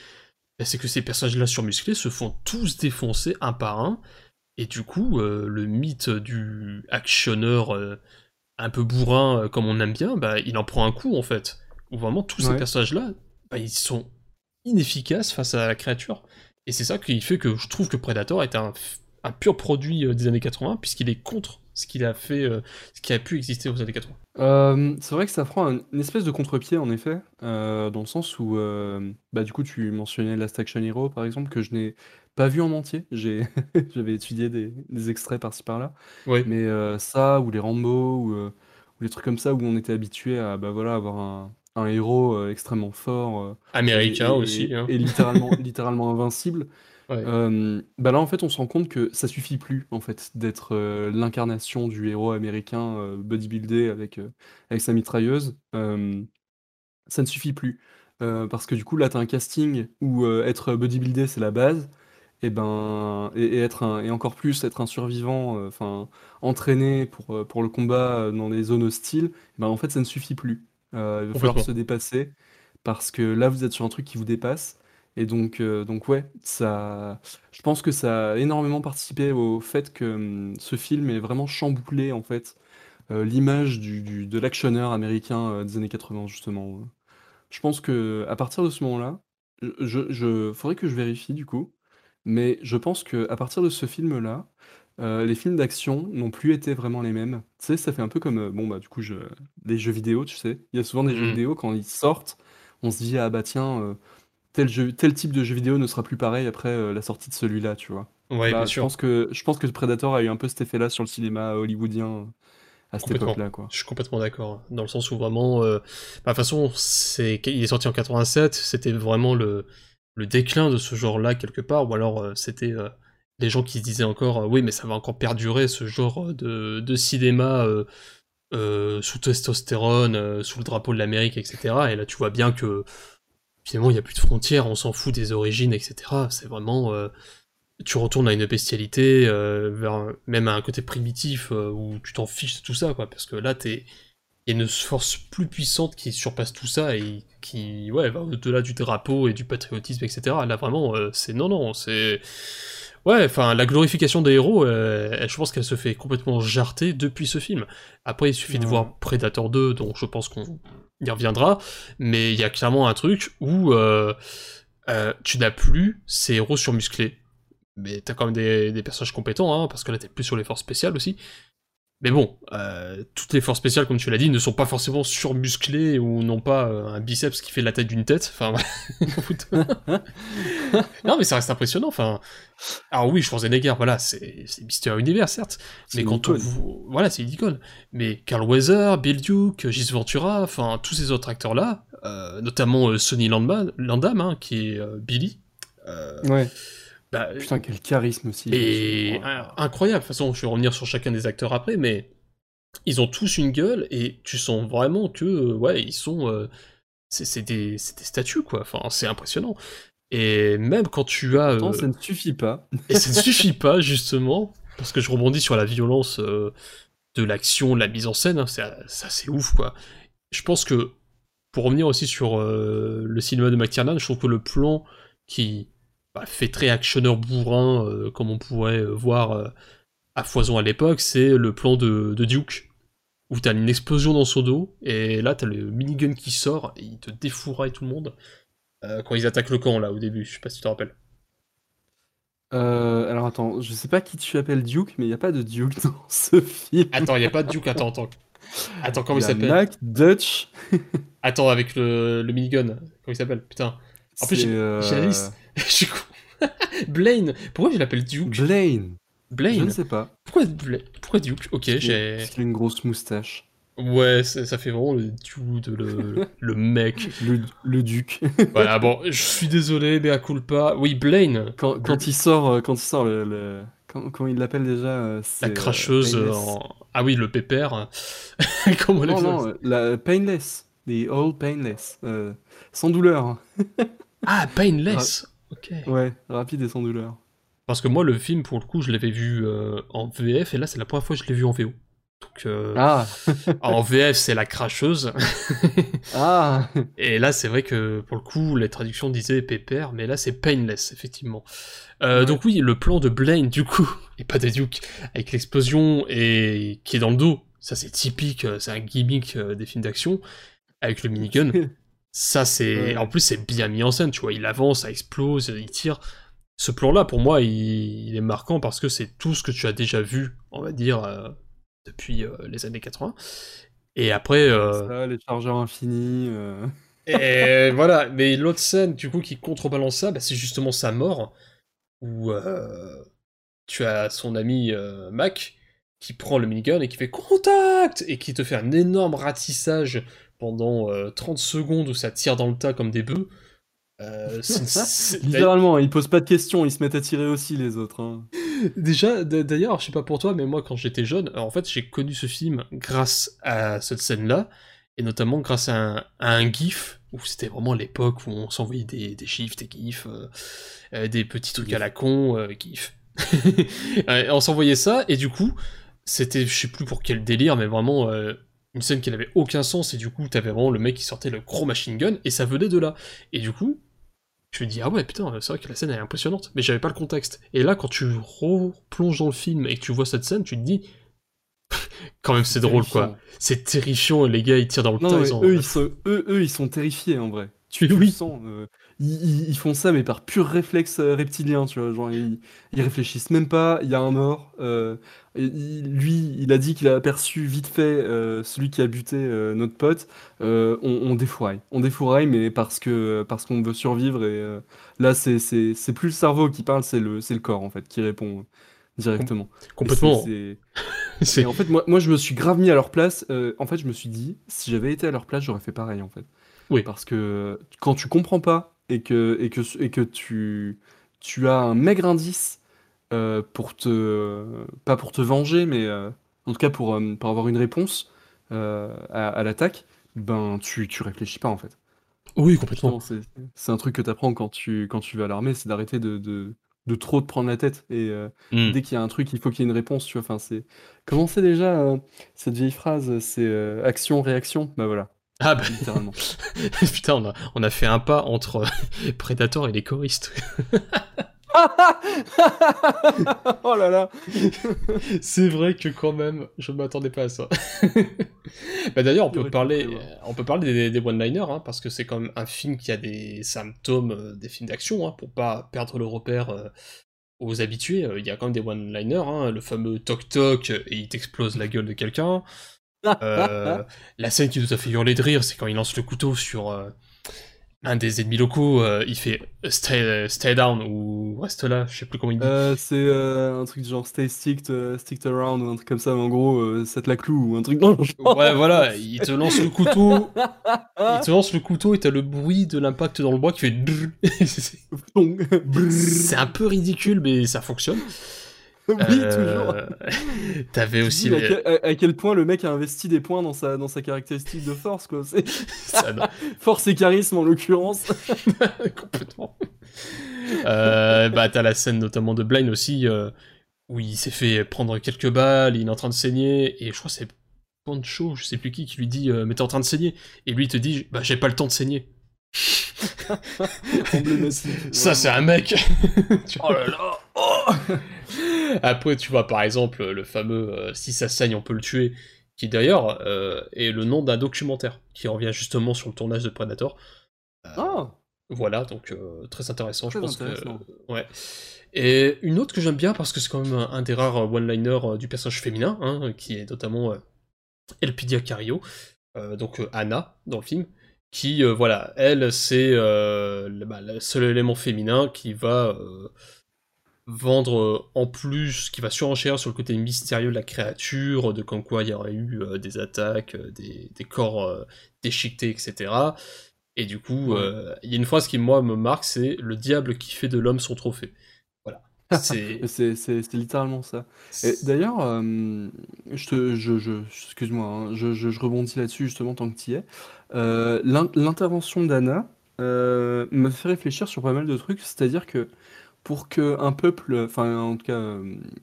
bah, c'est que ces personnages-là surmusclés se font tous défoncer un par un, et du coup, euh, le mythe du actionneur euh, un peu bourrin, euh, comme on aime bien, bah, il en prend un coup en fait. Où vraiment tous ces personnages-là, bah, ils sont inefficaces face à la créature. Et c'est ça qui fait que je trouve que Predator est un, un pur produit des années 80, puisqu'il est contre ce qu'il a fait, ce qui a pu exister aux années 80. Euh, c'est vrai que ça prend un- une espèce de contre-pied en effet, dans le sens où, bah du coup tu mentionnais Last Action Hero par exemple, que je n'ai pas vu en entier, j'ai [laughs] j'avais étudié des, des extraits par-ci par-là, Oui. mais euh, ça ou les Rambo ou, euh, ou les trucs comme ça où on était habitué à bah voilà avoir un, un héros euh, extrêmement fort euh, Américain et, aussi. et- hein. et littéralement [laughs] littéralement invincible. Ouais. Bah là en fait on se rend compte que ça suffit plus en fait d'être l'incarnation du héros américain bodybuildé avec, avec sa mitrailleuse. Ça ne suffit plus. Parce que du coup là t'as un casting où être bodybuildé c'est la base et ben et, et être un, et encore plus être un survivant euh, enfin entraîné pour, euh, pour le combat euh, dans des zones hostiles, ben en fait ça ne suffit plus. Il va falloir se dépasser parce que là vous êtes sur un truc qui vous dépasse. Et donc, euh, donc ouais, ça, je pense que ça a énormément participé au fait que hum, ce film est vraiment chamboulé en fait euh, l'image du, du- de l'actionneur américain euh, des années 80 justement. Je pense que à partir de ce moment-là, je, je, faudrait que je vérifie du coup, mais je pense que à partir de ce film-là, euh, les films d'action n'ont plus été vraiment les mêmes. Tu sais, ça fait un peu comme euh, bon bah du coup je, les jeux vidéo, tu sais. Il y a souvent des jeux Mhm. vidéo quand ils sortent, on se dit ah bah tiens. euh, tel, jeu, tel type de jeu vidéo ne sera plus pareil après euh, la sortie de celui-là, tu vois. Ouais, Là, bien je sûr. pense que je pense que Predator a eu un peu cet effet-là sur le cinéma hollywoodien euh, à cette Complètement. époque-là, quoi. Je suis complètement d'accord. Dans le sens où vraiment, euh, bah, de toute façon, c'est, il est sorti en 87, c'était vraiment le, le déclin de ce genre-là quelque part, ou alors euh, c'était euh, les gens qui se disaient encore, euh, oui, mais ça va encore perdurer ce genre de, de cinéma euh, euh, sous testostérone, euh, sous le drapeau de l'Amérique, etc. Et là, tu vois bien que finalement, il n'y a plus de frontières, on s'en fout des origines, etc. C'est vraiment. euh, tu retournes à une bestialité, euh, vers, même à un côté primitif euh, où tu t'en fiches de tout ça, quoi. Parce que là, t'es. Il y a une force plus puissante qui surpasse tout ça et qui ouais, va au-delà du drapeau et du patriotisme, etc. Là, vraiment, euh, c'est non, non, c'est. Ouais, enfin, la glorification des héros, euh, je pense qu'elle se fait complètement jarter depuis ce film. Après, il suffit de voir Predator 2, donc je pense qu'on y reviendra, mais il y a clairement un truc où euh, euh, tu n'as plus ces héros surmusclés. Mais t'as quand même des, des personnages compétents, hein, parce que là t'es plus sur les forces spéciales aussi. Mais bon, euh, toutes les forces spéciales, comme tu l'as dit, ne sont pas forcément surmusclées ou n'ont pas euh, un biceps qui fait la taille d'une tête. Enfin, [laughs] non, mais ça reste impressionnant. Enfin, alors oui, Schwarzenegger, voilà, c'est Mister Univers, certes. Mais quand on vous... Voilà, c'est une icône. Mais Carl Weather, Bill Duke, Gis Ventura, enfin, tous ces autres acteurs-là, euh, notamment Sonny Landman, Landam, hein, qui est Billy, Ouais. Bah, Putain, quel charisme aussi. et euh, incroyable. De toute façon, je vais revenir sur chacun des acteurs après, mais ils ont tous une gueule et tu sens vraiment que, euh, ouais, ils sont. euh, c'est c'est des, des statues, quoi. Enfin, c'est impressionnant. Et même quand tu as. Pourtant, euh, ça ne suffit pas. et ça ne suffit pas, justement, parce que je rebondis sur la violence euh, de l'action, de la mise en scène, hein, c'est c'est ouf, quoi. Je pense que, pour revenir aussi sur le cinéma de McTiernan, je trouve que le plan qui bah, fait très actionneur bourrin, euh, comme on pourrait euh, voir euh, à foison à l'époque, c'est le plan de, de Duke, où t'as une explosion dans son dos, et là t'as le minigun qui sort, et il te défouraille tout le monde, euh, quand ils attaquent le camp, là, au début, je sais pas si tu te rappelles. Euh, alors attends, je sais pas qui tu appelles Duke, mais il n'y a pas de Duke [laughs] dans ce film. Attends, il y a pas de Duke, attends, attends. Attends, comment il a s'appelle? Mac, Dutch. Attends, avec le, le minigun. Comment il s'appelle? Putain. En plus, j'ai euh. [laughs] Je suis con. [laughs] Blaine. Pourquoi je l'appelle Duke? Blaine. Je Blaine ne sais pas. Pourquoi, Duke? Ok, j'ai. Qu'il a une grosse moustache. Ouais, ça fait vraiment le dude, le, [laughs] le mec. Le, le duc. Voilà, bon, je suis désolé, mais à culpa. Oui, Blaine. quand, quand il sort, euh, quand il sort le, le- comment il l'appelle déjà euh, La cracheuse en... Ah oui, le pépère. Comment on Non, non, la Painless. The All Painless. Euh, sans douleur. Ah, Painless. Ok. Ouais, rapide et sans douleur. Parce que moi, le film, pour le coup, je l'avais vu euh, en VF, et là, c'est la première fois que je l'ai vu en VO. Donc, euh, Ah [laughs] en VF, c'est la cracheuse. [laughs] Ah Et là, c'est vrai que, pour le coup, les traductions disaient pépère, mais là, c'est painless, effectivement. Euh, Ouais. Donc oui, le plan de Blaine, du coup, et pas de Duke, avec l'explosion et qui est dans le dos, ça c'est typique, c'est un gimmick des films d'action, avec le minigun. [laughs] Ça, c'est. Ouais. En plus, c'est bien mis en scène, tu vois. Il avance, ça explose, il tire. Ce plan-là, pour moi, il... il est marquant parce que c'est tout ce que tu as déjà vu, on va dire, euh, depuis euh, les années 80. Et après. euh, Ça, les chargeurs infinis. euh, Et [laughs] voilà, mais l'autre scène, du coup, qui contrebalance ça, bah, c'est justement sa mort, où tu as son ami Mac qui prend le minigun et qui fait contact et qui te fait un énorme ratissage pendant euh, 30 secondes où ça tire dans le tas comme des bœufs. Euh, [laughs] Littéralement, ils posent pas de questions, ils se mettent à tirer aussi les autres. hein. Déjà, d'ailleurs, je sais pas pour toi, mais moi, quand j'étais jeune, alors, en fait, j'ai connu ce film grâce à cette scène-là, et notamment grâce à un, à un GIF, où c'était vraiment l'époque où on s'envoyait des, des chiffres, des GIFs, euh, euh, des petits trucs à la con, euh, GIF. Ouais, [laughs] on s'envoyait ça, et du coup, c'était, je sais plus pour quel délire, mais vraiment euh, une scène qui n'avait aucun sens, et du coup, t'avais vraiment le mec qui sortait le gros machine gun, et ça venait de là. Et du coup, je me dis, ah ouais, putain, c'est vrai que la scène elle est impressionnante, mais j'avais pas le contexte. Et là, quand tu replonges dans le film et que tu vois cette scène, tu te dis, [laughs] quand même, c'est drôle, quoi. C'est terrifiant, les gars, ils tirent dans le Non, tas, ils eux, ils sont, eux, eux, ils sont terrifiés en vrai. [laughs] Tu, tu Oui. le sens. euh, ils, font ça, mais par pur réflexe euh, reptilien, tu vois. Genre, ils, ils réfléchissent même pas. Il y a un mort. euh, et il- lui, il a dit qu'il a aperçu vite fait euh, celui qui a buté euh, notre pote. On, on défouraille. On défouraille, mais parce que parce qu'on veut survivre. Et là, c'est c'est c'est plus le cerveau qui parle, c'est le c'est le corps en fait qui répond directement. Complètement. c'est- c'est- [laughs] C'est Et en fait, moi, moi, je me suis grave mis à leur place. euh, en fait, je me suis dit, si j'avais été à leur place, j'aurais fait pareil, en fait. Oui. Parce que quand tu comprends pas et que, et que, et que tu, tu as un maigre indice euh, pour te. Pas pour te venger, mais euh, en tout cas pour, euh, pour avoir une réponse à, à l'attaque, ben, tu, tu réfléchis pas, en fait. Oui, complètement. C'est un truc que tu apprends quand tu, quand tu vas à l'armée, c'est d'arrêter de, de, de trop te prendre la tête. Et. euh, Hmm. Dès qu'il y a un truc, il faut qu'il y ait une réponse, tu vois. Enfin, c'est comment c'est déjà euh, cette vieille phrase, c'est euh, action réaction? Bah voilà, Ah bah, littéralement. [laughs] putain, on a, on a fait un pas entre euh, Predator et les choristes. [laughs] oh là là. C'est vrai que quand même, je m'attendais pas à ça. [laughs] bah d'ailleurs, on peut parler, on peut parler des, des one-liners, hein, parce que c'est quand même un film qui a des symptômes euh, des films d'action, hein, pour pas perdre le repère euh, aux habitués. Euh, Il y a quand même des one-liners, hein, le fameux toc toc et il t'explose la gueule de quelqu'un. Euh, [laughs] la scène qui nous a fait hurler de rire, c'est quand il lance le couteau sur euh, un des ennemis locaux, euh, il fait stay, stay down ou reste là, je sais plus comment il dit. Euh, c'est euh, un truc du genre stay sticked, sticked around ou un truc comme ça. Mais en gros, euh, ça te la cloue ou un truc [laughs] genre. Ouais, voilà, il te lance le couteau, [laughs] il te lance le couteau et t'as le bruit de l'impact dans le bois qui fait C'est un peu ridicule, mais ça fonctionne. [laughs] oui, Euh, toujours. [laughs] T'avais aussi à, quel, à- à quel point le mec a investi des points dans sa, dans sa caractéristique de force, quoi. [laughs] Ça, force et charisme en l'occurrence. complètement. Euh, bah, t'as la scène notamment de Blind aussi, euh, où il s'est fait prendre quelques balles, il est en train de saigner, et je crois que c'est Pancho, je sais plus qui, qui lui dit euh, Mais t'es en train de saigner Et lui, il te dit Bah, j'ai pas le temps de saigner. Ça, c'est un mec Oh là là. Après, tu vois, par exemple, le fameux euh, Si ça saigne, on peut le tuer, qui d'ailleurs euh, est le nom d'un documentaire qui revient justement sur le tournage de Predator. Ah. Voilà, donc très intéressant, je pense intéressant. que. Ouais. Et une autre que j'aime bien parce que c'est quand même un, un des rares one-liners du personnage féminin, hein, qui est notamment Elpidia Cario, donc Anna dans le film, qui, euh, voilà, elle, c'est euh, le, bah, le seul élément féminin qui va euh, vendre euh, en plus, qui va surenchérir sur le côté mystérieux de la créature, de comme quoi il y aurait eu euh, des attaques, euh, des, des corps déchiquetés, etc. Et du coup, Ouais. euh, il y a une phrase qui, moi, me marque, c'est « Le diable qui fait de l'homme son trophée [laughs] ». Voilà. C'est... C'est c'est- c'est littéralement ça. Et d'ailleurs, euh, je te, je, je, excuse-moi, hein, je, je, je rebondis là-dessus justement tant que tu y es. Euh, l'in- L'intervention d'Anna me fait réfléchir sur pas mal de trucs, c'est-à-dire que pour qu'un peuple, enfin en tout cas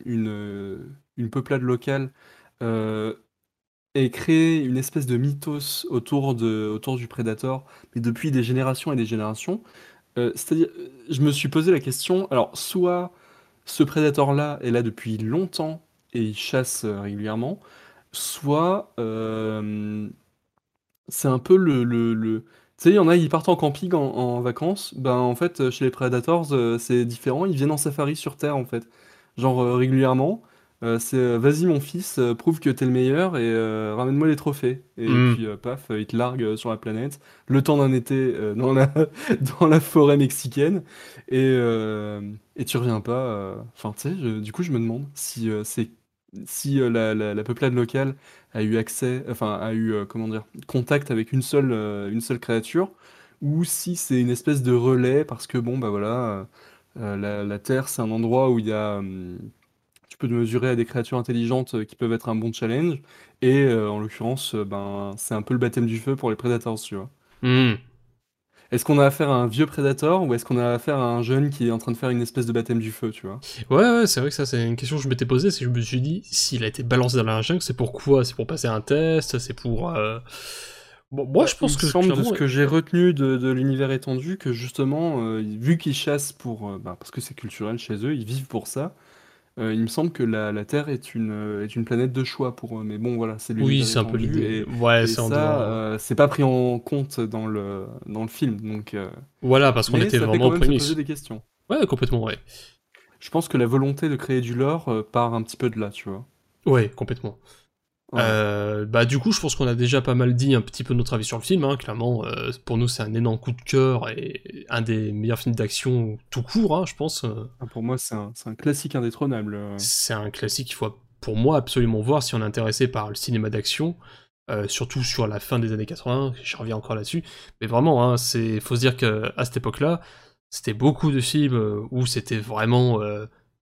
une, une peuplade locale euh, ait créé une espèce de mythos autour, de, autour du Predator, mais depuis des générations et des générations, euh, c'est-à-dire, je me suis posé la question, alors soit ce prédateur-là est là depuis longtemps et il chasse euh, régulièrement, soit c'est un peu le, le, sais, il y en a, ils partent en camping en, en vacances, ben en fait, euh, chez les Predators, euh, c'est différent, ils viennent en safari sur Terre, en fait. Genre euh, régulièrement, euh, c'est euh, vas-y mon fils, euh, prouve que t'es le meilleur et euh, ramène-moi les trophées. Et Mm. puis euh, paf, euh, ils te larguent euh, sur la planète, le temps d'un été euh, dans la, [laughs] dans la forêt mexicaine, et, euh, et tu reviens pas. euh, Enfin, tu sais, je- du coup, je me demande si euh, c'est si euh, la, la, la peuplade locale a eu accès, enfin a eu euh, comment dire, contact avec une seule, euh, une seule créature, ou si c'est une espèce de relais parce que bon bah voilà, euh, la, la Terre c'est un endroit où il y a, tu peux te mesurer à des créatures intelligentes qui peuvent être un bon challenge, et en l'occurrence ben c'est un peu le baptême du feu pour les Predators, tu vois. Hmm. Est-ce qu'on a affaire à un vieux Predator ou est-ce qu'on a affaire à un jeune qui est en train de faire une espèce de baptême du feu, tu vois? Ouais, ouais, c'est vrai que ça, c'est une question que je m'étais posée, c'est que je me suis dit, s'il a été balancé dans la jungle, c'est pourquoi C'est pour passer un test, c'est pour... euh, Bon, moi, je pense que... semble de ce que j'ai retenu de, de l'univers étendu que justement, euh, vu qu'ils chassent pour, euh, bah, parce que c'est culturel chez eux, ils vivent pour ça. Euh, il me semble que la, la Terre est une, euh, est une planète de choix pour eux. Mais bon, voilà, c'est Oui, l'univers c'est un peu l'idée. Et, Ouais, c'est euh, c'est pas pris en compte dans le, dans le film. Donc, euh, Voilà, parce qu'on était ça fait vraiment quand aux même se poser des questions. Ouais, complètement, ouais. Je pense que la volonté de créer du lore part un petit peu de là, tu vois. Ouais, complètement. Ouais. Euh, bah du coup, je pense qu'on a déjà pas mal dit un petit peu notre avis sur le film. Hein. Clairement, euh, pour nous, c'est un énorme coup de cœur et un des meilleurs films d'action tout court, hein, je pense. Euh, Ah, Pour moi, c'est un, un classique indétrônable. C'est un classique qu'il faut, pour moi, absolument voir si on est intéressé par le cinéma d'action, euh, surtout sur la fin des années 80. Je reviens encore là-dessus, mais vraiment, hein, c'est, faut se dire que à cette époque-là, c'était beaucoup de films où c'était vraiment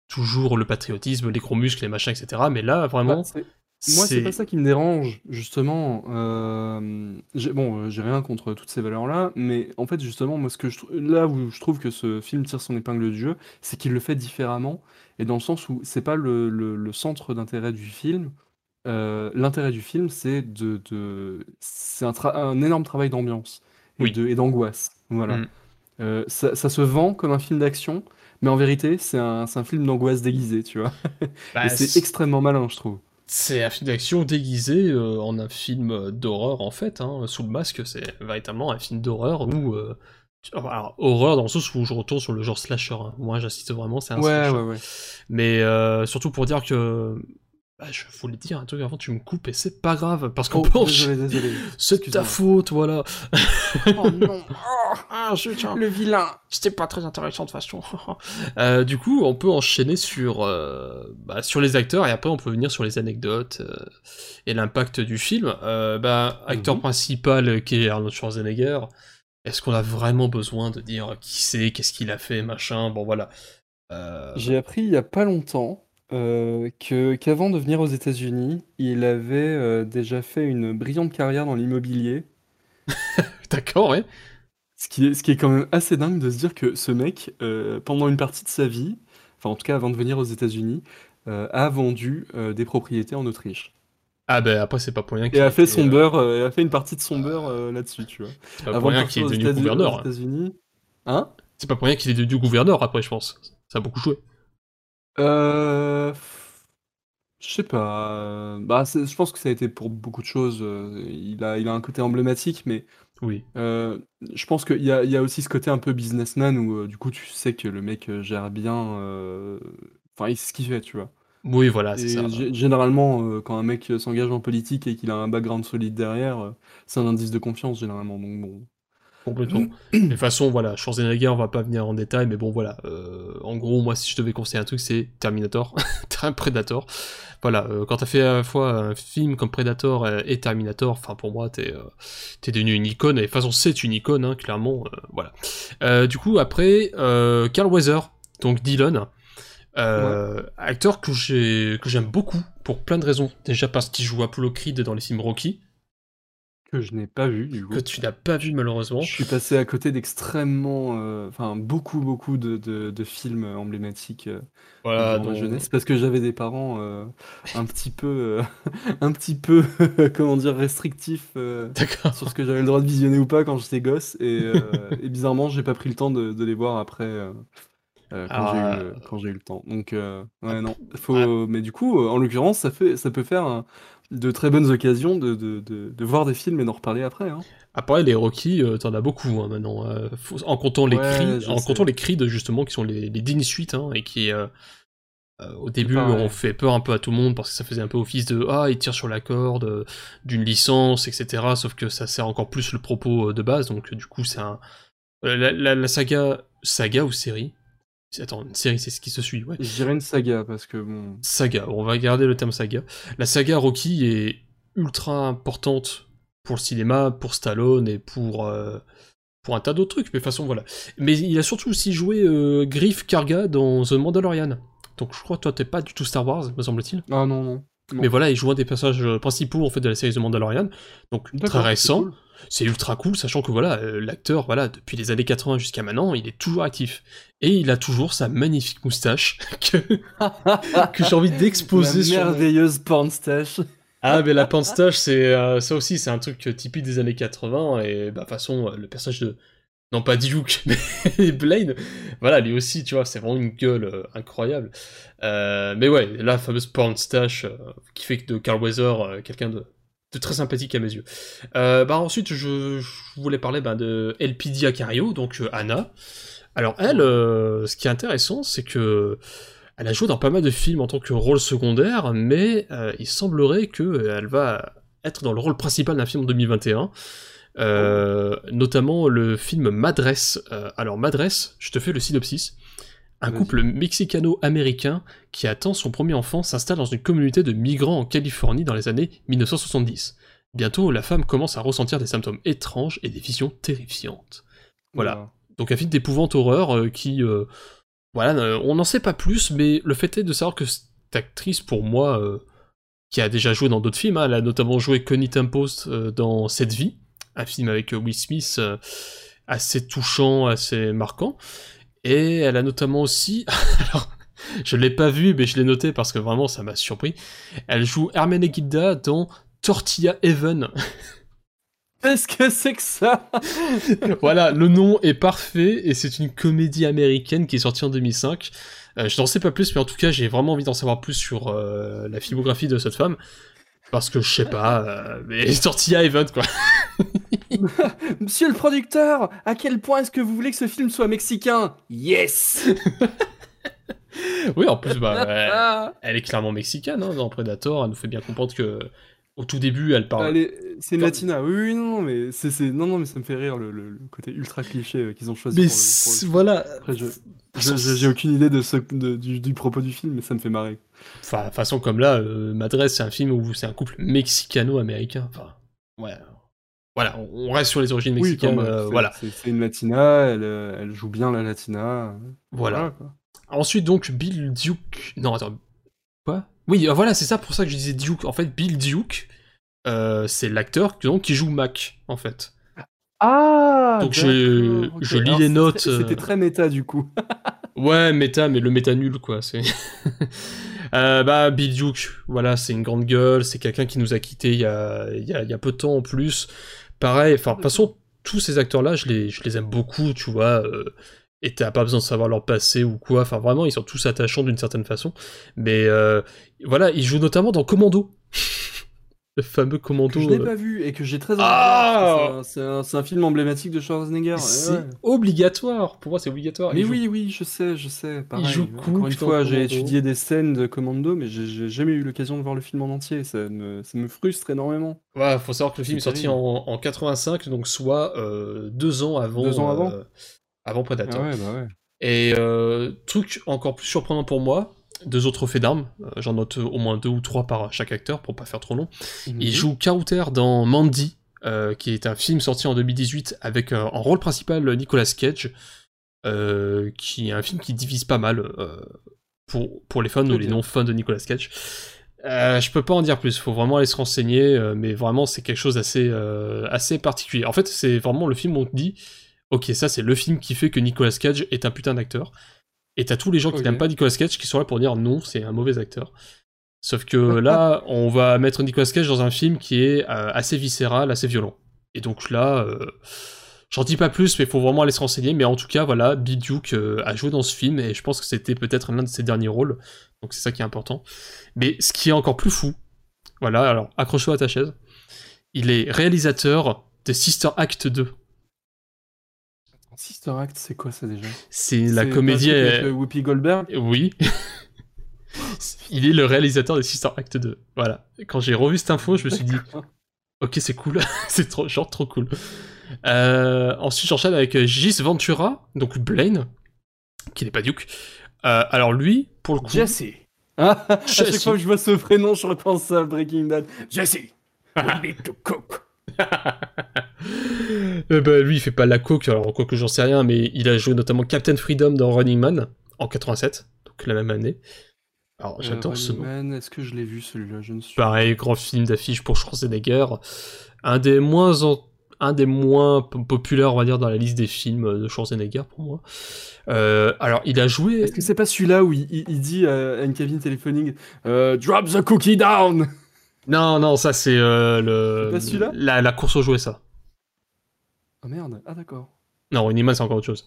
toujours le patriotisme, les gros muscles, les machins, etc. Mais là, vraiment, Bah, Moi, c'est pas ça qui me dérange, justement. Euh, bon, euh, j'ai rien contre toutes ces valeurs-là, mais en fait, justement, moi, ce que je là où je trouve que ce film tire son épingle du jeu, c'est qu'il le fait différemment, et dans le sens où c'est pas le, le- le centre d'intérêt du film. Euh, l'intérêt du film, c'est de, de... c'est un, énorme travail d'ambiance et Oui. d'angoisse. Voilà. Mm. Euh, ça, ça se vend comme un film d'action, mais en vérité, c'est un, film d'angoisse déguisé, tu vois. [laughs] Bah, Et c'est extrêmement malin, je trouve. C'est un film d'action déguisé euh, en un film euh, d'horreur en fait. Hein. Sous le masque, c'est véritablement un film d'horreur où. euh, alors, horreur dans le sens où je retourne sur le genre slasher. hein. Moi, j'insiste vraiment, c'est un Ouais, slasher. ouais, ouais. Mais euh, surtout pour dire que. Bah, je voulais dire un truc avant, tu me coupes et c'est pas grave parce qu'on Oh. C'est ta faute, voilà. Oh non, [laughs] Ah, hein. le vilain. C'était pas très intéressant de façon. [laughs] Euh, du coup, on peut enchaîner sur, euh, bah, sur les acteurs et après on peut venir sur les anecdotes euh, et l'impact du film. Euh, bah, acteur Mhm. principal qui est Arnold Schwarzenegger. Est-ce qu'on a vraiment besoin de dire qui c'est, qu'est-ce qu'il a fait, machin Bon voilà. Euh, J'ai appris il y a pas longtemps euh, que qu'avant de venir aux États-Unis, il avait euh, déjà fait une brillante carrière dans l'immobilier. [laughs] D'accord, ouais. Ce qui est, ce qui est quand même assez dingue de se dire que ce mec, euh, pendant une partie de sa vie, enfin en tout cas avant de venir aux États-Unis, a vendu des propriétés en Autriche. Ah ben après c'est pas pour rien qu'il a fait était, son beurre, et a fait une partie de son beurre là-dessus, tu vois. C'est pas Avant pour de rien partir qu'il est aux devenu aux gouverneur. hein. États-Unis. Hein? C'est pas pour rien qu'il est devenu gouverneur après, je pense. Ça a beaucoup joué. Euh... Je sais pas. euh, Bah, c'est- je pense que ça a été pour beaucoup de choses. euh, Il a, il a un côté emblématique, mais Oui. euh, je pense qu'il y a, il y a aussi ce côté un peu businessman où du coup tu sais que le mec gère bien. Enfin, il sait ce qu'il fait, tu vois. Oui, voilà, c'est Et ça. gé- généralement, quand un mec s'engage en politique et qu'il a un background solide derrière, c'est un indice de confiance généralement. Donc bon. Complètement. de toute façon, voilà, Schwarzenegger, on va pas venir en détail, mais bon, voilà. euh, en gros, moi, si je devais conseiller un truc, c'est Terminator. [laughs] un Predator. Voilà, euh, quand t'as fait à la fois un film comme Predator et Terminator, enfin, pour moi, t'es euh, devenu une icône, et de toute façon, c'est une icône, hein, clairement, euh, voilà. Du coup, après, Carl Weather, donc Dylan, acteur que j'aime beaucoup, pour plein de raisons. Déjà parce qu'il joue Apollo Creed dans les films Rocky, Que je n'ai pas vu du coup. que tu n'as pas vu malheureusement. Je suis passé à côté d'extrêmement, euh, enfin beaucoup beaucoup de, de- de films emblématiques euh, Voilà, durant ma jeunesse parce que j'avais des parents euh, un petit peu, euh, [laughs] un petit peu, [laughs] comment dire, restrictifs euh, sur ce que j'avais le droit de visionner ou pas quand j'étais gosse et, euh, et bizarrement j'ai pas pris le temps de, de les voir après euh, euh, quand j'ai Ah. eu le, eu temps. Donc euh, ouais non, faut, mais du coup en l'occurrence ça fait, ça peut faire de très bonnes occasions de, de, de, de voir des films et d'en reparler après. Hein. Après, les Rocky, euh, t'en as beaucoup hein, maintenant. euh, faut- en comptant les Ouais, cris, en sais. comptant les cris de justement qui sont les, les dignes suites hein, et qui euh, au début pareil. ont fait peur un peu à tout le monde parce que ça faisait un peu office de ah il tire sur la corde d'une licence etc. Sauf que ça sert encore plus le propos de base donc du coup c'est un la, la, la saga saga ou série Attends, une série, c'est ce qui se suit, ouais. Je dirais une saga parce que bon. Saga, on va garder le terme saga. La saga Rocky est ultra importante pour le cinéma, pour Stallone et pour, euh, pour un tas d'autres trucs, mais de toute façon, voilà. Mais il a surtout aussi joué euh, Griff Karga dans The Mandalorian. Donc je crois que toi t'es pas du tout Star Wars, me semble-t-il. Ah non, non. Non. Mais voilà, il joue un des personnages euh, principaux en fait de la série The Mandalorian. Donc très récent. C'est ultra cool, sachant que voilà, euh, l'acteur, voilà, depuis les années 80 jusqu'à maintenant, il est toujours actif. Et il a toujours sa magnifique moustache [laughs] que, [laughs] que j'ai envie d'exposer sur... merveilleuse pornstache. Ah, mais la panstache, c'est euh, ça aussi, c'est un truc typique des années 80, et bah, de toute façon, le personnage de, non pas Duke, [laughs] mais Blaine, voilà, lui aussi, tu vois, c'est vraiment une gueule euh, incroyable. Euh, mais ouais, la fameuse porn stash euh, qui fait de Carl Weather quelqu'un de, de très sympathique à mes yeux. Euh, bah ensuite, je, je voulais parler bah, de LPD Acario, donc euh, Anna. Alors elle, euh, ce qui est intéressant, c'est que elle a joué dans pas mal de films en tant que rôle secondaire, mais il semblerait qu'elle va être dans le rôle principal d'un film en 2021. Euh, notamment le film Madresse. Alors Madresse, je te fais le synopsis. Un couple mexicano-américain qui attend son premier enfant s'installe dans une communauté de migrants en Californie dans les années 1970. Bientôt, la femme commence à ressentir des symptômes étranges et des visions terrifiantes. Voilà. Donc un film d'épouvante horreur euh, qui... euh, voilà, euh, on n'en sait pas plus, mais le fait est de savoir que cette actrice, pour moi, qui a déjà joué dans d'autres films, hein, elle a notamment joué Connie Tempest euh, dans Cette vie, un film avec Will Smith assez touchant, assez marquant. Et elle a notamment aussi... [laughs] Alors, je l'ai pas vu, mais je l'ai noté parce que vraiment ça m'a surpris. Elle joue Hermenegilda dans Tortilla Heaven. [laughs] Qu'est-ce que c'est que ça [laughs] voilà, le nom est parfait et c'est une comédie américaine qui est sortie en 2005. Euh, je n'en sais pas plus, mais en tout cas, j'ai vraiment envie d'en savoir plus sur euh, la filmographie de cette femme. Parce que je sais pas, euh, mais Tortilla Event quoi. [laughs] Monsieur le producteur, à quel point est-ce que vous voulez que ce film soit mexicain? Yes [laughs] oui, en plus, bah, elle, [laughs] elle est clairement mexicaine hein, dans Predator. Elle nous fait bien comprendre que au tout début, elle parle. Allez, c'est une Comme- latina. Oui, oui, non, mais c'est, c'est- non, non, mais ça me fait rire le, le- le côté ultra cliché euh, qu'ils ont choisi. mais pour le- pour le- c'est- voilà. Après, je, je- je- j'ai aucune idée de ce, de- du, du propos du film, mais ça me fait marrer. Enfin, façon comme là, euh, Madresse, c'est un film où c'est un couple mexicano-américain. Enfin, ouais. Voilà, on reste sur les origines mexicaines. même, euh, c'est- voilà. C'est, c'est une latina, elle, euh, elle joue bien la latina. Voilà. quoi. Ensuite, donc, Bill Duke. Non, attends. Quoi? Oui, euh, voilà, c'est ça pour ça que je disais Duke. En fait, Bill Duke, euh, c'est l'acteur qui joue Mac, en fait. Ah Donc, je- je lis Alors, les notes, euh, C'était très méta du coup. [laughs] Ouais, méta, mais le méta nul, quoi. C'est. [laughs] Euh, bah, Bill Duke, voilà, c'est une grande gueule, c'est quelqu'un qui nous a quittés il y a, il y, a, il y a peu de temps en plus. Pareil, enfin, de toute façon, tous ces acteurs-là, je les, je les aime beaucoup, tu vois. euh, et t'as pas besoin de savoir leur passé ou quoi. Enfin, vraiment, ils sont tous attachants d'une certaine façon. Mais euh, voilà, ils jouent notamment dans Commando. [laughs] le fameux Commando. Que je n'ai euh, pas vu et que j'ai très envie Ah c'est un, film emblématique de Schwarzenegger. c'est ouais. obligatoire. Pour moi, c'est obligatoire. Mais oui, oui, je sais, je sais. Pareil. joue Encore cool, une putain, fois, j'ai étudié des scènes de Commando, mais j'ai- jamais eu l'occasion de voir le film en entier. Ça me, ça me frustre énormément. Ouais, faut savoir que le film est sorti en, en 85, donc soit euh, deux ans avant. Deux ans avant euh, avant Predator. Ah ouais, bah ouais. Et euh, truc encore plus surprenant pour moi, deux autres faits d'armes. euh, J'en note au moins deux ou trois par chaque acteur pour pas faire trop long. Mhm. Il joue Kauter dans Mandy, euh, qui est un film sorti en 2018 avec euh, en rôle principal Nicolas Cage, qui est un film qui divise pas mal pour, pour les fans ou les non-fans de Nicolas Cage. Euh, je peux pas en dire plus, faut vraiment aller se renseigner, euh, mais vraiment c'est quelque chose d'assez euh, assez particulier. En fait, c'est vraiment le film où on te dit, ok, ça c'est le film qui fait que Nicolas Cage est un putain d'acteur. Et t'as tous les gens qui n'aiment pas Nicolas Cage qui sont là pour dire non, c'est un mauvais acteur. Sauf que là, [laughs] on va mettre Nicolas Cage dans un film qui est euh, assez viscéral, assez violent. Et donc là, euh, j'en dis pas plus, mais il faut vraiment aller se renseigner. Mais en tout cas, voilà, Bill Duke euh, a joué dans ce film et je pense que c'était peut-être l'un de ses derniers rôles. Donc c'est ça qui est important. Mais ce qui est encore plus fou, voilà, alors accroche-toi à ta chaise. Il est réalisateur de Sister Act 2. Sister Act, c'est quoi ça déjà? C'est la comédie. avec, euh, Whoopi Goldberg? Oui. [laughs] Il est le réalisateur de Sister Act 2. Voilà. Quand j'ai revu cette info, je me suis dit, ok, c'est cool. [laughs] c'est trop, genre trop cool. Euh, ensuite, j'enchaîne avec euh, Gis Ventura, donc Blaine, qui n'est pas Duke. Euh, alors lui, pour le coup, Jesse. Ah, [laughs] à chaque fois que je vois ce prénom, je repense à Breaking Bad. Jesse. We need to cook. Euh, bah, lui, il fait pas la coke, alors quoi que j'en sais rien, mais il a joué notamment Captain Freedom dans Running Man en 87, donc la même année. Alors j'adore Euh, ce Running nom. Man, Est-ce que je l'ai vu celui-là? Je ne suis Pareil, grand film d'affiche pour Schwarzenegger. Un des moins en- un des moins populaires, on va dire, dans la liste des films de Schwarzenegger pour moi. Euh, alors, il a joué. Est-ce que c'est pas celui-là où il, il- il dit à une cabine téléphonique euh, Drop the cookie down Non, non, ça c'est euh, le C'est pas celui-là? la, la course aux jouets, ça. Oh merde, ah d'accord. Non, Running Man, c'est encore autre chose.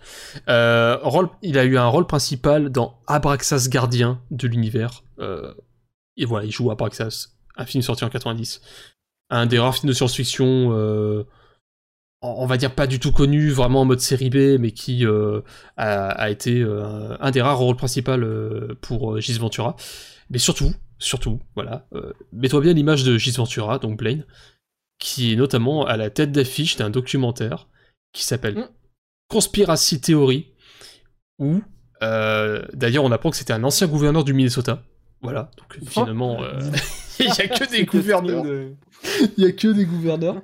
Euh, il a eu un rôle principal dans Abraxas Gardien de l'univers. Euh, et voilà, il joue Abraxas, un film sorti en 90. Un des rares films de science-fiction, euh, on va dire pas du tout connu, vraiment en mode série B, mais qui euh, a, a, été un des rares rôles principaux pour Gis Ventura. Mais surtout, surtout, voilà, mets-toi bien l'image de Gis Ventura, donc Blaine, qui est notamment à la tête d'affiche d'un documentaire qui s'appelle mm. Conspiracy Theory, où d'ailleurs on apprend que c'était un ancien gouverneur du Minnesota. Voilà, donc oh. finalement, [laughs] [laughs] il n'y a que des gouverneurs. Il y a que des gouverneurs.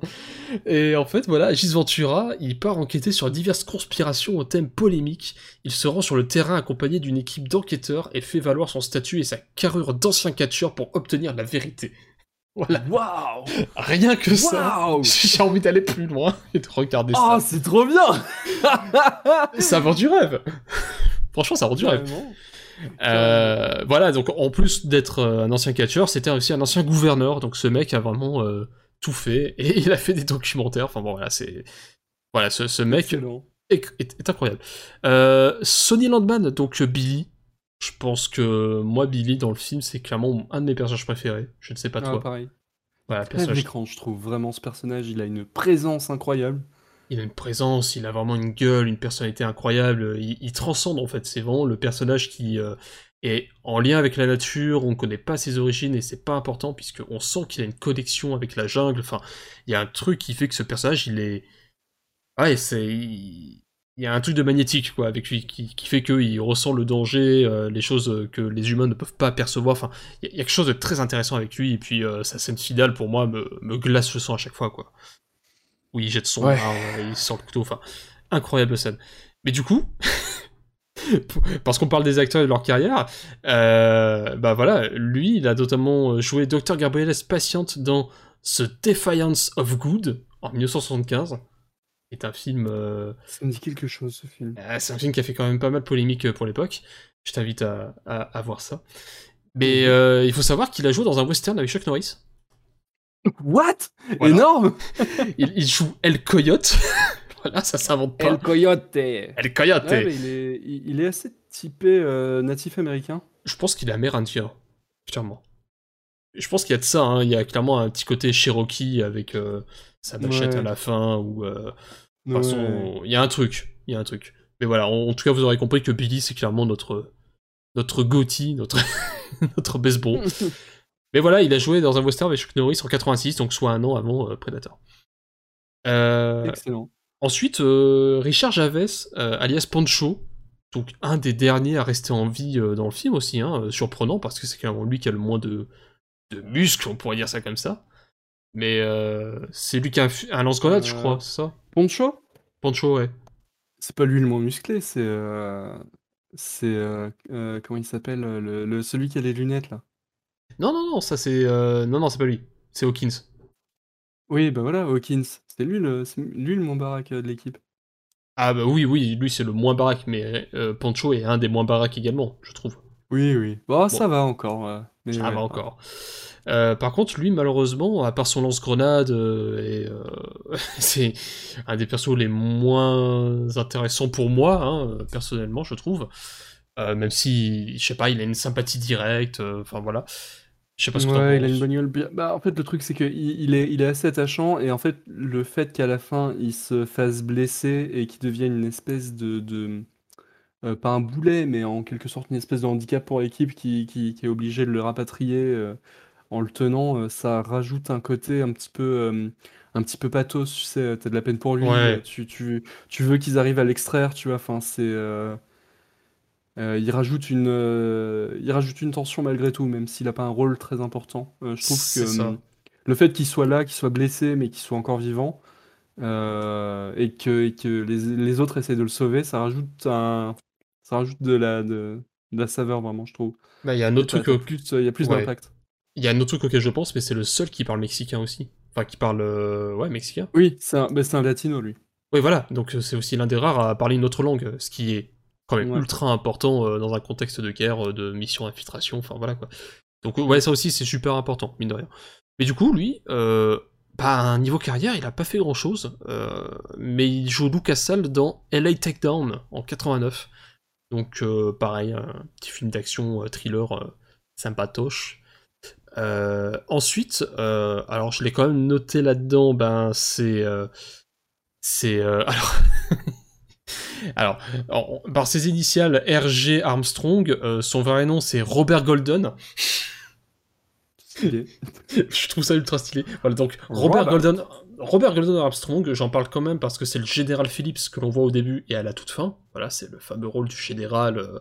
Et en fait, voilà, Gis Ventura, il part enquêter sur diverses conspirations au thème polémique. Il se rend sur le terrain accompagné d'une équipe d'enquêteurs et fait valoir son statut et sa carrure d'ancien catcheur pour obtenir la vérité. Voilà. Waouh Rien que ça. [laughs] J'ai envie d'aller plus loin et de regarder ça. Oh, c'est trop bien [laughs] Ça vend du rêve. [laughs] Franchement, ça vend du rêve. Euh, voilà, donc en plus d'être euh, un ancien catcheur, c'était aussi un ancien gouverneur. Donc ce mec a vraiment euh, tout fait et il a fait des documentaires. Enfin bon, voilà, c'est voilà, ce, ce mec est, est, incroyable. Euh, Sonny Landman, donc Billy. Je pense que moi, Billy dans le film, c'est clairement un de mes personnages préférés. Je ne sais pas ah, toi. Pareil. Voilà, personnage. l'écran, je trouve vraiment ce personnage. Il a une présence incroyable il a une présence, il a vraiment une gueule, une personnalité incroyable, il, transcende en fait, c'est vraiment le personnage qui euh, est en lien avec la nature, on ne connaît pas ses origines et c'est pas important puisqu'on sent qu'il a une connexion avec la jungle, enfin, il y a un truc qui fait que ce personnage, il est... Ouais, c'est... Il... y a un truc de magnétique quoi avec lui qui, fait qu'il ressent le danger, euh, les choses que les humains ne peuvent pas percevoir. Enfin, il y, a quelque chose de très intéressant avec lui et puis euh, sa scène finale pour moi me, me glace le sang à chaque fois quoi où il jette son ouais. il sort le couteau, enfin, incroyable scène. Mais du coup, [laughs] parce qu'on parle des acteurs et de leur carrière, euh, bah voilà, lui, il a notamment joué Dr. Gabriel Patiente dans The Defiance of Good en 1975. C'est un film. Euh... Ça me dit quelque chose, ce film. Euh, c'est un film qui a fait quand même pas mal de polémique euh, pour l'époque. Je t'invite à, à, à, voir ça. Mais euh, il faut savoir qu'il a joué dans un western avec Chuck Norris. What? Énorme [laughs] il, joue El Coyote. [laughs] voilà, ça s'invente pas. El Coyote. El Coyote. il, est, il, est, assez typé euh, natif américain. Je pense qu'il est amérindien, clairement. Je pense qu'il y a de ça, hein. il y a clairement un petit côté Cherokee avec sa machette à la fin, ou... Euh, il y a un truc, il y a un truc. Mais voilà, en, tout cas, vous aurez compris que Billy, c'est clairement notre notre gothi, notre, [laughs] notre baseball. [laughs] Mais voilà, il a joué dans un western avec Chuck Norris en 86, donc soit un an avant euh, Predator. Euh, Excellent. Ensuite, euh, Richard Javes, alias Pancho, donc un des derniers à rester en vie dans le film aussi, hein, surprenant parce que c'est clairement lui qui a le moins de, de muscles, on pourrait dire ça comme ça. Mais c'est lui qui a un lance-grenade, je crois, c'est ça? Pancho Pancho, ouais. C'est pas lui le moins musclé, c'est. C'est. comment il s'appelle le, Celui qui a les lunettes là? Non, non, non, ça c'est. Euh, non, non, c'est pas lui. C'est Hawkins. Oui, bah voilà, Hawkins. C'est lui le, lui le moins baraque euh, de l'équipe. Ah bah oui, oui, lui c'est le moins baraque, mais euh, Pancho est un des moins baraques également, je trouve. Oui, oui. Bon, ça va encore. ça va encore. par contre, lui, malheureusement, à part son lance-grenade, et [laughs] c'est un des persos les moins intéressants pour moi, hein, personnellement, je trouve. même si, je sais pas, il a une sympathie directe, enfin voilà. Je sais pas ce que ouais, il a une bagnole Bah, en fait, le truc, c'est qu'il il est, il est assez attachant, et en fait, le fait qu'à la fin, il se fasse blesser et qu'il devienne une espèce de. de euh, pas un boulet, mais en quelque sorte une espèce de handicap pour l'équipe qui, qui, qui, est obligé de le rapatrier euh, en le tenant, euh, ça rajoute un côté un petit peu. un petit peu pathos, tu sais, t'as de la peine pour lui, tu, tu, tu veux qu'ils arrivent à l'extraire, tu vois, enfin, c'est. Euh, il, rajoute une, euh, il rajoute une tension malgré tout, même s'il n'a pas un rôle très important. Je trouve que le fait qu'il soit là, qu'il soit blessé, mais qu'il soit encore vivant, et que, et que les, les, autres essaient de le sauver, ça rajoute, un, ça rajoute de, la, de, la saveur, vraiment, je trouve. Bah, il y a un autre truc. Plus, il y a plus d'impact. Il y a un autre truc auquel je pense, mais c'est le seul qui parle mexicain aussi. Enfin, qui parle. Ouais, mexicain. Oui, c'est un, bah, un latino, lui. Oui, voilà. Donc, c'est aussi l'un des rares à parler une autre langue, ce qui est quand même ultra important euh, dans un contexte de guerre, euh, de mission infiltration, enfin voilà quoi. Donc ouais, ça aussi c'est super important, mine de rien. Mais du coup, lui, euh, bah, niveau carrière, il a pas fait grand chose, euh, mais il joue Lucas Sall dans LA Takedown en 89. Donc, euh, pareil, un petit film d'action euh, thriller euh, sympatoche. Ensuite, alors je l'ai quand même noté là-dedans, ben c'est. c'est. [laughs] alors. alors, en- par ses initiales RG Armstrong, euh, son vrai nom c'est Robert Golden. Stylé. [laughs] je trouve ça ultra stylé. Voilà, donc Robert Robert. Golden, Robert Golden Armstrong, j'en parle quand même parce que c'est le général Phillips que l'on voit au début et à la toute fin. Voilà, c'est le fameux rôle du général. euh,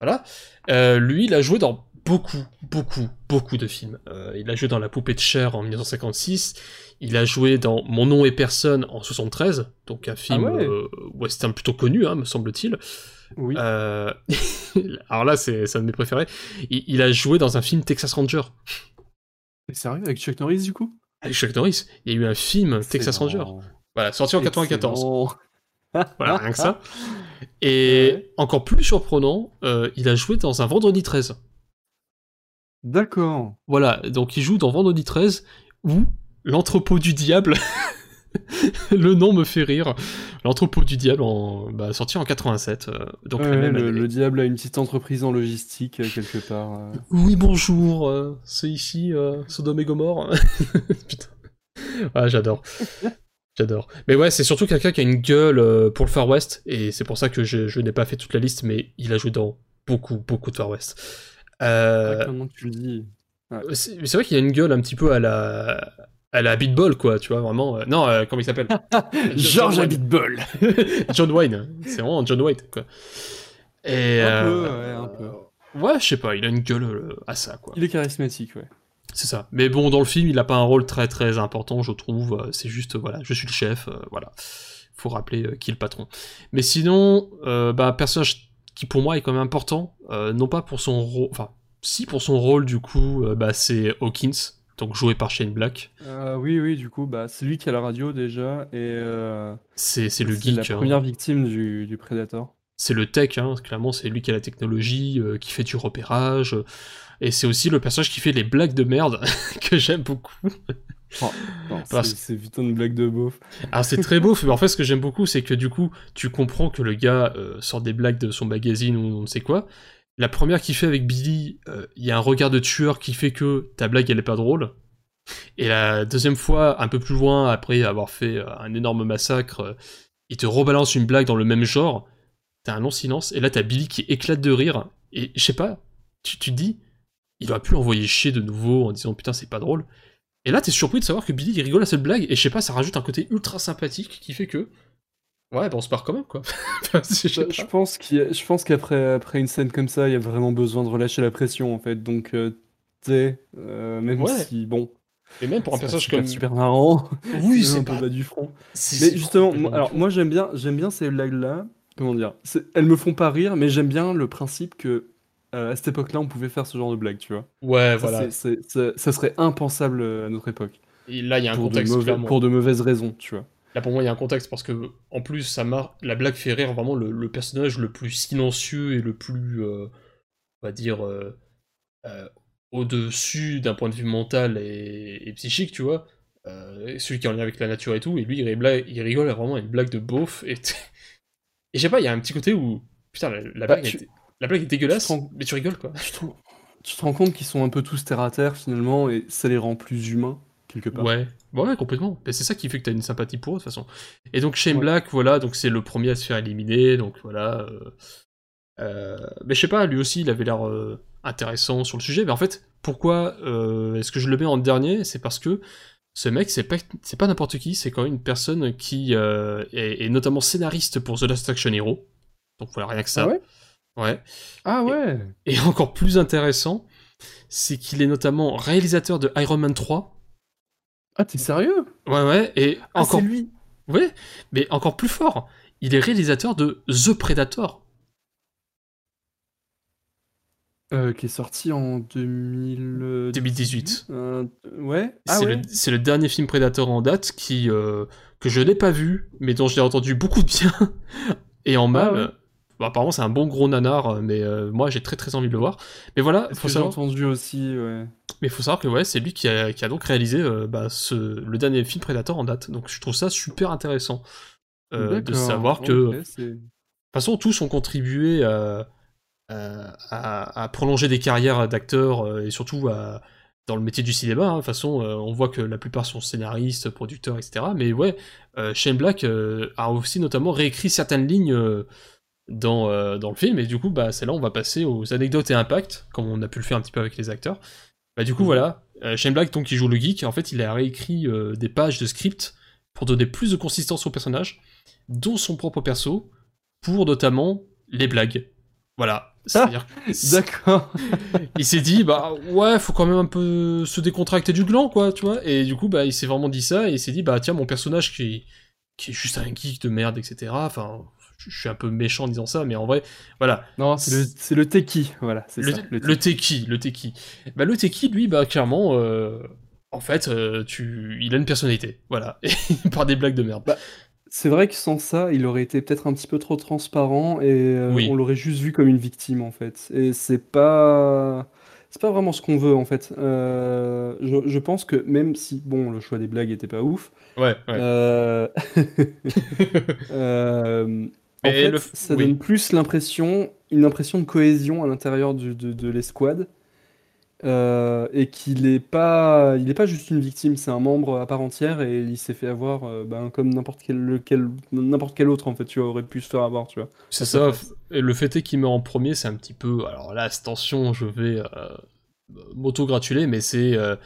Voilà. Euh, lui, il a joué dans beaucoup, beaucoup, beaucoup de films. Euh, il a joué dans La poupée de chair en 1956. Il a joué dans Mon nom est personne en 73, donc un film ouais. euh, western plutôt connu, hein, me semble-t-il. Oui. [laughs] Alors là, c'est un de mes préférés. Il, il a joué dans un film Texas Ranger. T'es sérieux avec Chuck Norris du coup? Chuck Norris. Il y a eu un film Texas Ranger. Voilà, sorti en 94. Excellent. [laughs] Voilà, rien que ça. [laughs] Et Ouais. encore plus surprenant, euh, il a joué dans un Vendredi 13. D'accord. Voilà, donc il joue dans Vendredi 13 ou L'entrepôt du diable. [laughs] [laughs] le nom me fait rire. L'entrepôt du diable, en, bah, sorti en 87. euh, donc la même le, année. le diable a une petite entreprise en logistique euh, quelque part. euh. Oui, bonjour, c'est ici Sodome et Gomorre. [laughs] Putain. Ah, j'adore. [laughs] J'adore. Mais ouais, c'est surtout quelqu'un qui a une gueule pour le Far West, et c'est pour ça que je, je n'ai pas fait toute la liste, mais il a joué dans beaucoup, beaucoup de Far West. Ah, comment tu le dis? C'est mais c'est vrai qu'il a une gueule un petit peu à la à la Beatball, quoi, tu vois, vraiment. euh, non, euh, comment il s'appelle? [laughs] George. Abitbol [laughs] John Wayne. C'est vraiment John Wayne, quoi. Et, Un euh, peu, ouais, un peu. Ouais, je sais pas, il a une gueule euh, à ça, quoi. Il est charismatique, ouais. C'est ça. Mais bon, dans le film, il a pas un rôle très très important, je trouve. Euh, C'est juste, euh, voilà, je suis le chef, euh, voilà. Faut rappeler euh, qui est le patron. Mais sinon, euh, bah, personnage qui pour moi est quand même important, euh, non pas pour son rôle, enfin, si pour son rôle, du coup, euh, bah, c'est Hawkins, donc joué par Shane Black. Euh, oui, oui, du coup, bah, c'est lui qui a la radio déjà, et euh, C'est le c'est la geek, hein. première victime du, du Predator. c'est le tech, hein, clairement, c'est lui qui a la technologie, euh, qui fait du repérage. euh, et c'est aussi le personnage qui fait les blagues de merde [laughs] que j'aime beaucoup. Parce- c'est putain de blague de beauf. Alors c'est très beau, mais en fait ce que j'aime beaucoup c'est que du coup tu comprends que le gars sort des blagues de son magazine ou on ne sait quoi. La première qu'il fait avec Billy, euh, il y a un regard de tueur qui fait que ta blague elle est pas drôle. Et la deuxième fois, un peu plus loin, après avoir fait euh, un énorme massacre, euh, il te rebalance une blague dans le même genre. T'as un long silence, et là t'as Billy qui éclate de rire. Et je sais pas, tu, te dis, il aurait pu l'envoyer chier de nouveau en disant putain c'est pas drôle. Et là, t'es surpris de savoir que Billy il rigole à cette blague, et je sais pas, ça rajoute un côté ultra sympathique qui fait que. Ouais, bah on se part quand même, quoi. [laughs] Enfin, je pense qu'il y a- je pense qu'après après une scène comme ça, il y a vraiment besoin de relâcher la pression en fait. Donc, euh, tu sais, euh, même Ouais. si bon, Et même pour un personnage super, comme. super marrant, [laughs] Oui, c'est un peu bas du front. Mais justement, moi, alors moi j'aime bien, j'aime bien ces blagues-là. Comment dire? Elles me font pas rire, mais j'aime bien le principe que euh, à cette époque-là, on pouvait faire ce genre de blagues, tu vois. Ouais, Ça, voilà. ça serait impensable à notre époque. Et là, il y a un Pour de, contexte, mauvais- clairement. pour de mauvaises raisons, tu vois. Là, pour moi, il y a un contexte parce que, en plus, ça marque. La blague fait rire vraiment le, le personnage le plus silencieux et le plus. euh, on va dire. euh, euh, au-dessus d'un point de vue mental et, et psychique, tu vois. Celui qui est en lien avec la nature et tout. Et lui, il, rigole- il rigole à vraiment une blague de beauf. [laughs] Et, je sais pas, il y a un petit côté où. Putain, la, la Bah, blague, tu- est, la blague est dégueulasse, tu te rends- mais tu rigoles, quoi. Tu te, rends- tu te rends compte qu'ils sont un peu tous terre à terre finalement, et ça les rend plus humains, quelque part. Ouais, ouais, ouais, complètement. Mais c'est ça qui fait que t'as une sympathie pour eux, de toute façon. Et donc Shane Ouais. Black, voilà, donc c'est le premier à se faire éliminer, donc voilà. euh, euh, mais je sais pas, lui aussi, il avait l'air euh, intéressant sur le sujet. Mais en fait, pourquoi euh, est-ce que je le mets en dernier? C'est parce que ce mec, c'est pas, c'est pas n'importe qui, c'est quand même une personne qui est, est notamment scénariste pour The Last Action Hero. Donc voilà, rien que ça. Ah ouais? Ouais. Ah ouais Et encore plus intéressant, c'est qu'il est notamment réalisateur de Iron Man 3. Ah, t'es sérieux? Ouais, ouais, et Ah, encore c'est lui Ouais, mais encore plus fort, il est réalisateur de The Predator. Euh, Qui est sorti en 2000... 2018. Euh, ouais Ah c'est ouais le, c'est le dernier film Predator en date qui euh, que je n'ai pas vu, mais dont j'ai entendu beaucoup de bien [laughs] et en mal. Ah ouais. Bah, apparemment c'est un bon gros nanar, mais euh, moi j'ai très très envie de le voir. Mais voilà, faut savoir, entendu aussi, ouais. mais faut savoir que ouais, c'est lui qui a, qui a donc réalisé euh, bah, ce, le dernier film Predator en date. Donc je trouve ça super intéressant euh, de savoir que de toute façon, tous ont contribué à, à- à- à prolonger des carrières d'acteurs euh, et surtout à- dans le métier du cinéma. hein. De toute façon, euh, on voit que la plupart sont scénaristes, producteurs, etc. Mais ouais, euh, Shane Black euh, a aussi notamment réécrit certaines lignes euh, dans, euh, dans le film. Et du coup, bah, c'est là on va passer aux anecdotes et impacts, comme on a pu le faire un petit peu avec les acteurs. Bah, du coup, voilà, euh, Shane Black, donc, qui joue le geek, en fait, il a réécrit euh, des pages de script pour donner plus de consistance au personnage, dont son propre perso, pour notamment les blagues. Voilà. Que- D'accord. [laughs] il s'est dit, bah ouais, faut quand même un peu se décontracter du gland, quoi, tu vois. Et du coup, bah, il s'est vraiment dit ça, et il s'est dit, bah tiens, mon personnage qui, qui est juste un geek de merde, etc. Enfin, je suis un peu méchant en disant ça, mais en vrai, voilà. Non, c'est le, techie, voilà, Le, ça. Le, le techie, le techie. Bah, le techie, lui, bah, clairement, euh, en fait, euh, tu... il a une personnalité, voilà. [laughs] Part des blagues de merde. Bah, C'est vrai que sans ça, il aurait été peut-être un petit peu trop transparent et euh, Oui. on l'aurait juste vu comme une victime en fait. Et c'est pas, c'est pas vraiment ce qu'on veut en fait. Euh, je, je pense que même si bon, le choix des blagues était pas ouf, Ouais, ouais. euh, [laughs] euh, en fait, le- ça oui. donne plus l'impression, une impression de cohésion à l'intérieur de, de l'escouade. Euh, et qu'il est pas, il est pas juste une victime, c'est un membre à part entière et il s'est fait avoir euh, ben, comme n'importe quel, lequel- n'importe quel autre en fait, tu vois, aurait pu se faire avoir, tu vois. C'est ça. Et le fait est qu'il meurt en premier, c'est un petit peu. Alors là, attention, je vais euh, m'auto-gratuler, mais c'est euh,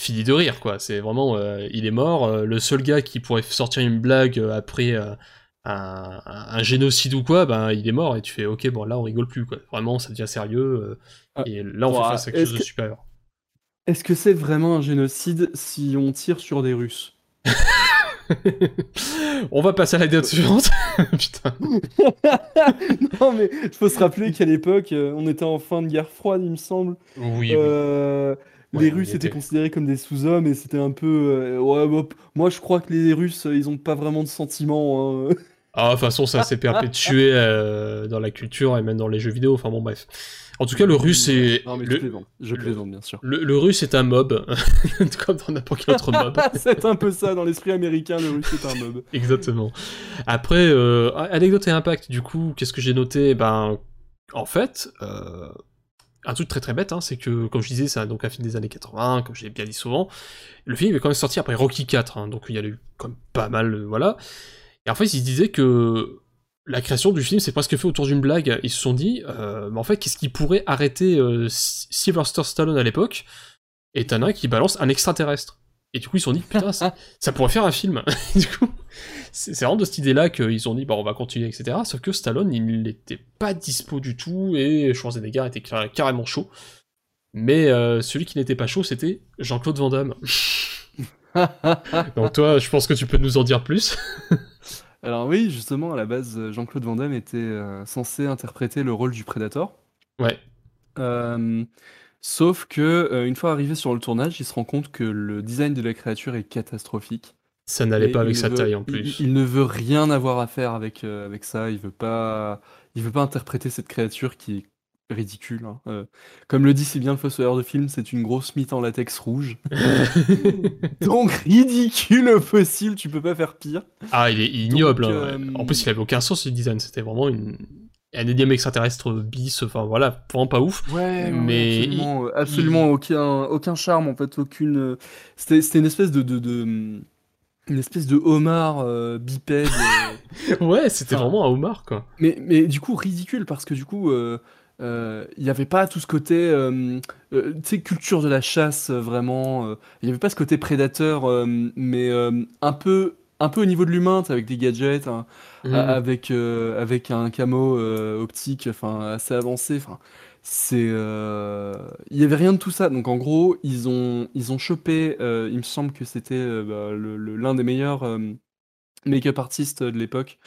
fini de rire, quoi. C'est vraiment. il est mort. le seul gars qui pourrait sortir une blague après un, un génocide ou quoi, ben il est mort. Et tu fais, ok, bon là, on rigole plus, quoi. Vraiment, ça devient sérieux. euh, Ah, et là, on ouah, fait face à quelque chose de que- supérieur. Est-ce que c'est vraiment un génocide si on tire sur des Russes? [laughs] on va passer à la date suivante. [laughs] Putain. [laughs] Non mais il faut se rappeler qu'à l'époque, euh, on était en fin de guerre froide, il me semble. Oui. Euh, Ouais, les Russes étaient était. considérés comme des sous-hommes et c'était un peu. euh, ouais, bah, moi je crois que les Russes, ils ont pas vraiment de sentiments. hein. Ah, de toute façon, ça s'est perpétué euh, dans la culture et même dans les jeux vidéo. Enfin bon, bref. En tout cas, le russe est. Non mais je le, plaisante, je le- plaisante bien sûr. le- le russe est un mob, [laughs] comme dans n'importe quel autre mob. [laughs] c'est un peu ça, dans l'esprit américain, le russe est un mob. [laughs] Exactement. Après, euh, anecdote et impact, du coup, qu'est-ce que j'ai noté? Ben, en fait, euh, un truc très très bête, hein, c'est que, comme je disais, c'est un- donc un film des années 80, comme j'ai bien dit souvent. Le film est quand même sorti après Rocky 4, hein, donc il y a eu quand même pas mal, euh, voilà. Et en fait, ils se disaient que la création du film s'est presque fait autour d'une blague. Ils se sont dit, euh, mais en fait, qu'est-ce qui pourrait arrêter euh, Sylvester Stallone à l'époque? Et t'en as qui balance un extraterrestre. Et du coup, ils se sont dit, putain, ça, [laughs] ça pourrait faire un film. [laughs] du coup, c'est c'est vraiment de cette idée-là qu'ils ont dit, bah, on va continuer, etc. Sauf que Stallone, il n'était pas dispo du tout, et Schwarzenegger était car- carrément chaud. Mais euh, celui qui n'était pas chaud, c'était Jean-Claude Van Damme. [laughs] Donc toi, je pense que tu peux nous en dire plus. Alors oui, justement, à la base, Jean-Claude Van Damme était euh, censé interpréter le rôle du Predator. Ouais. Euh, sauf que euh, une fois arrivé sur le tournage, il se rend compte que le design de la créature est catastrophique. Ça n'allait pas avec sa veut- taille en plus. Il, ne veut rien avoir à faire avec, avec ça. Il veut pas, il veut pas interpréter cette créature qui est ridicule. hein. Euh, comme le dit si bien le fossoyeur de film, c'est une grosse mythe en latex rouge. [laughs] Donc ridicule possible, tu peux pas faire pire. ah, il est ignoble. Donc, hein. euh, En plus, il avait aucun sens, le design. C'était vraiment une... un énième extraterrestre bis. Enfin, voilà, vraiment pas ouf. Ouais, Mais absolument, euh, absolument aucun, aucun charme en fait, aucune. C'était, une espèce de, de, de- une espèce de homard euh, bipède. [laughs] Ouais, c'était Enfin, vraiment un homard, quoi. Mais, mais du coup, ridicule, parce que du coup, euh, euh, il n'y avait pas tout ce côté, euh, euh, culture de la chasse, euh, vraiment. euh, Il n'y avait pas ce côté prédateur, mais un peu, un peu au niveau de l'humain, avec des gadgets, hein, a- avec, avec un camo optique, enfin, assez avancé. Enfin, c'est, il y avait rien de tout ça. Donc en gros, ils ont, ils ont chopé. il me semble que c'était bah, l'un des meilleurs make-up artistes de l'époque.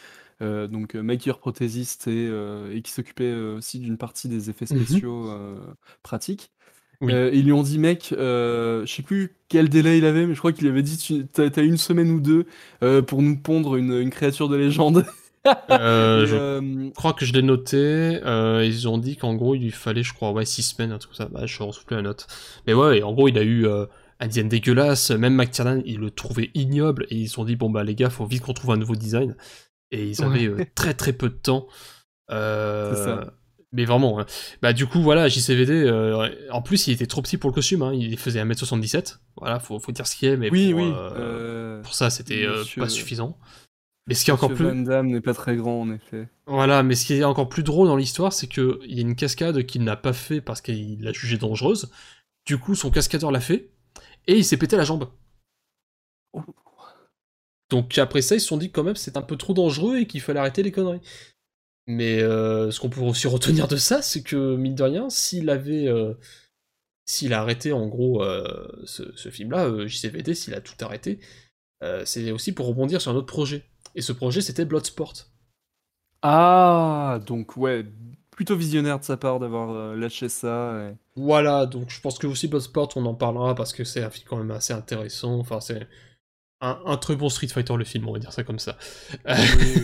Euh, donc euh, maker prothésiste et, euh, et qui s'occupait euh, aussi d'une partie des effets Mhm. spéciaux pratiques. Oui. Ils lui ont dit, mec, je sais plus quel délai il avait, mais je crois qu'il avait dit, t'as t'as une semaine ou deux pour nous pondre une, une créature de légende. Euh, [laughs] je euh, crois que je l'ai noté. euh, ils ont dit qu'en gros, il lui fallait, je crois, ouais, 6 semaines, un truc comme ça. Bah, je ne retrouve plus la note. Mais ouais, en gros, il a eu un design dégueulasse. Même McTiernan, il le trouvait ignoble. Et ils se sont dit, bon, bah, les gars, faut vite qu'on trouve un nouveau design. Et ils avaient euh, très très peu de temps. [laughs] Euh, ça. Mais vraiment, hein. bah du coup voilà, JCVD, euh, en plus il était trop petit pour le costume, hein. il faisait 1m77, voilà, faut, faut dire ce qui est, mais oui, pour, oui. pour ça c'était Monsieur- pas suffisant. Mais ce qui est encore Monsieur plus, Van Damme n'est pas très grand en effet. voilà, mais ce qui est encore plus drôle dans l'histoire, c'est que il y a une cascade qu'il n'a pas fait parce qu'il l'a jugée dangereuse. Du coup, son cascadeur l'a fait et il s'est pété la jambe. Oh. Donc après ça, ils se sont dit quand même c'est un peu trop dangereux et qu'il fallait arrêter les conneries. Mais euh, ce qu'on peut aussi [laughs] retenir de ça, c'est que mine de rien, s'il avait, euh, s'il a arrêté en gros euh, ce, ce film-là, JCVD, s'il a tout arrêté, c'est aussi pour rebondir sur un autre projet. Et ce projet, c'était Bloodsport. Ah, donc ouais, plutôt visionnaire de sa part d'avoir lâché ça. et- Voilà, donc je pense que aussi Bloodsport, on en parlera parce que c'est un film quand même assez intéressant. Enfin, c'est un, un très bon Street Fighter le film, on va dire ça comme ça. Oui,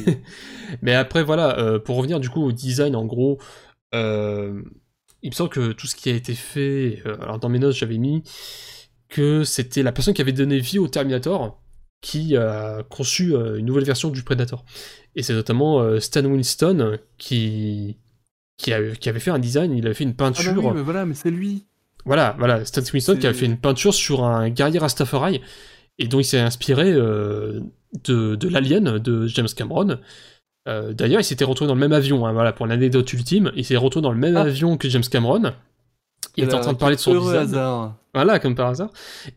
oui. [laughs] Mais après, voilà, euh, pour revenir du coup au design, en gros, euh, il me semble que tout ce qui a été fait, euh, alors dans mes notes j'avais mis que c'était la personne qui avait donné vie au Terminator qui a conçu une nouvelle version du Predator. Et c'est notamment Stan Winston qui, qui, a- qui avait fait un design, il avait fait une Ah bah peinture. oui, mais voilà, mais c'est lui. Voilà, voilà, Stan Winston qui a C'est- fait une peinture sur un guerrier Rastafari, et dont il s'est inspiré euh, de, de l'Alien de James Cameron. Euh, D'ailleurs, il s'était retrouvé dans le même avion, hein, voilà, pour l'anecdote ultime, il s'est retrouvé dans le même Ah. avion que James Cameron. Il était en Quel- train de parler de son design. hasard. Voilà, comme par hasard.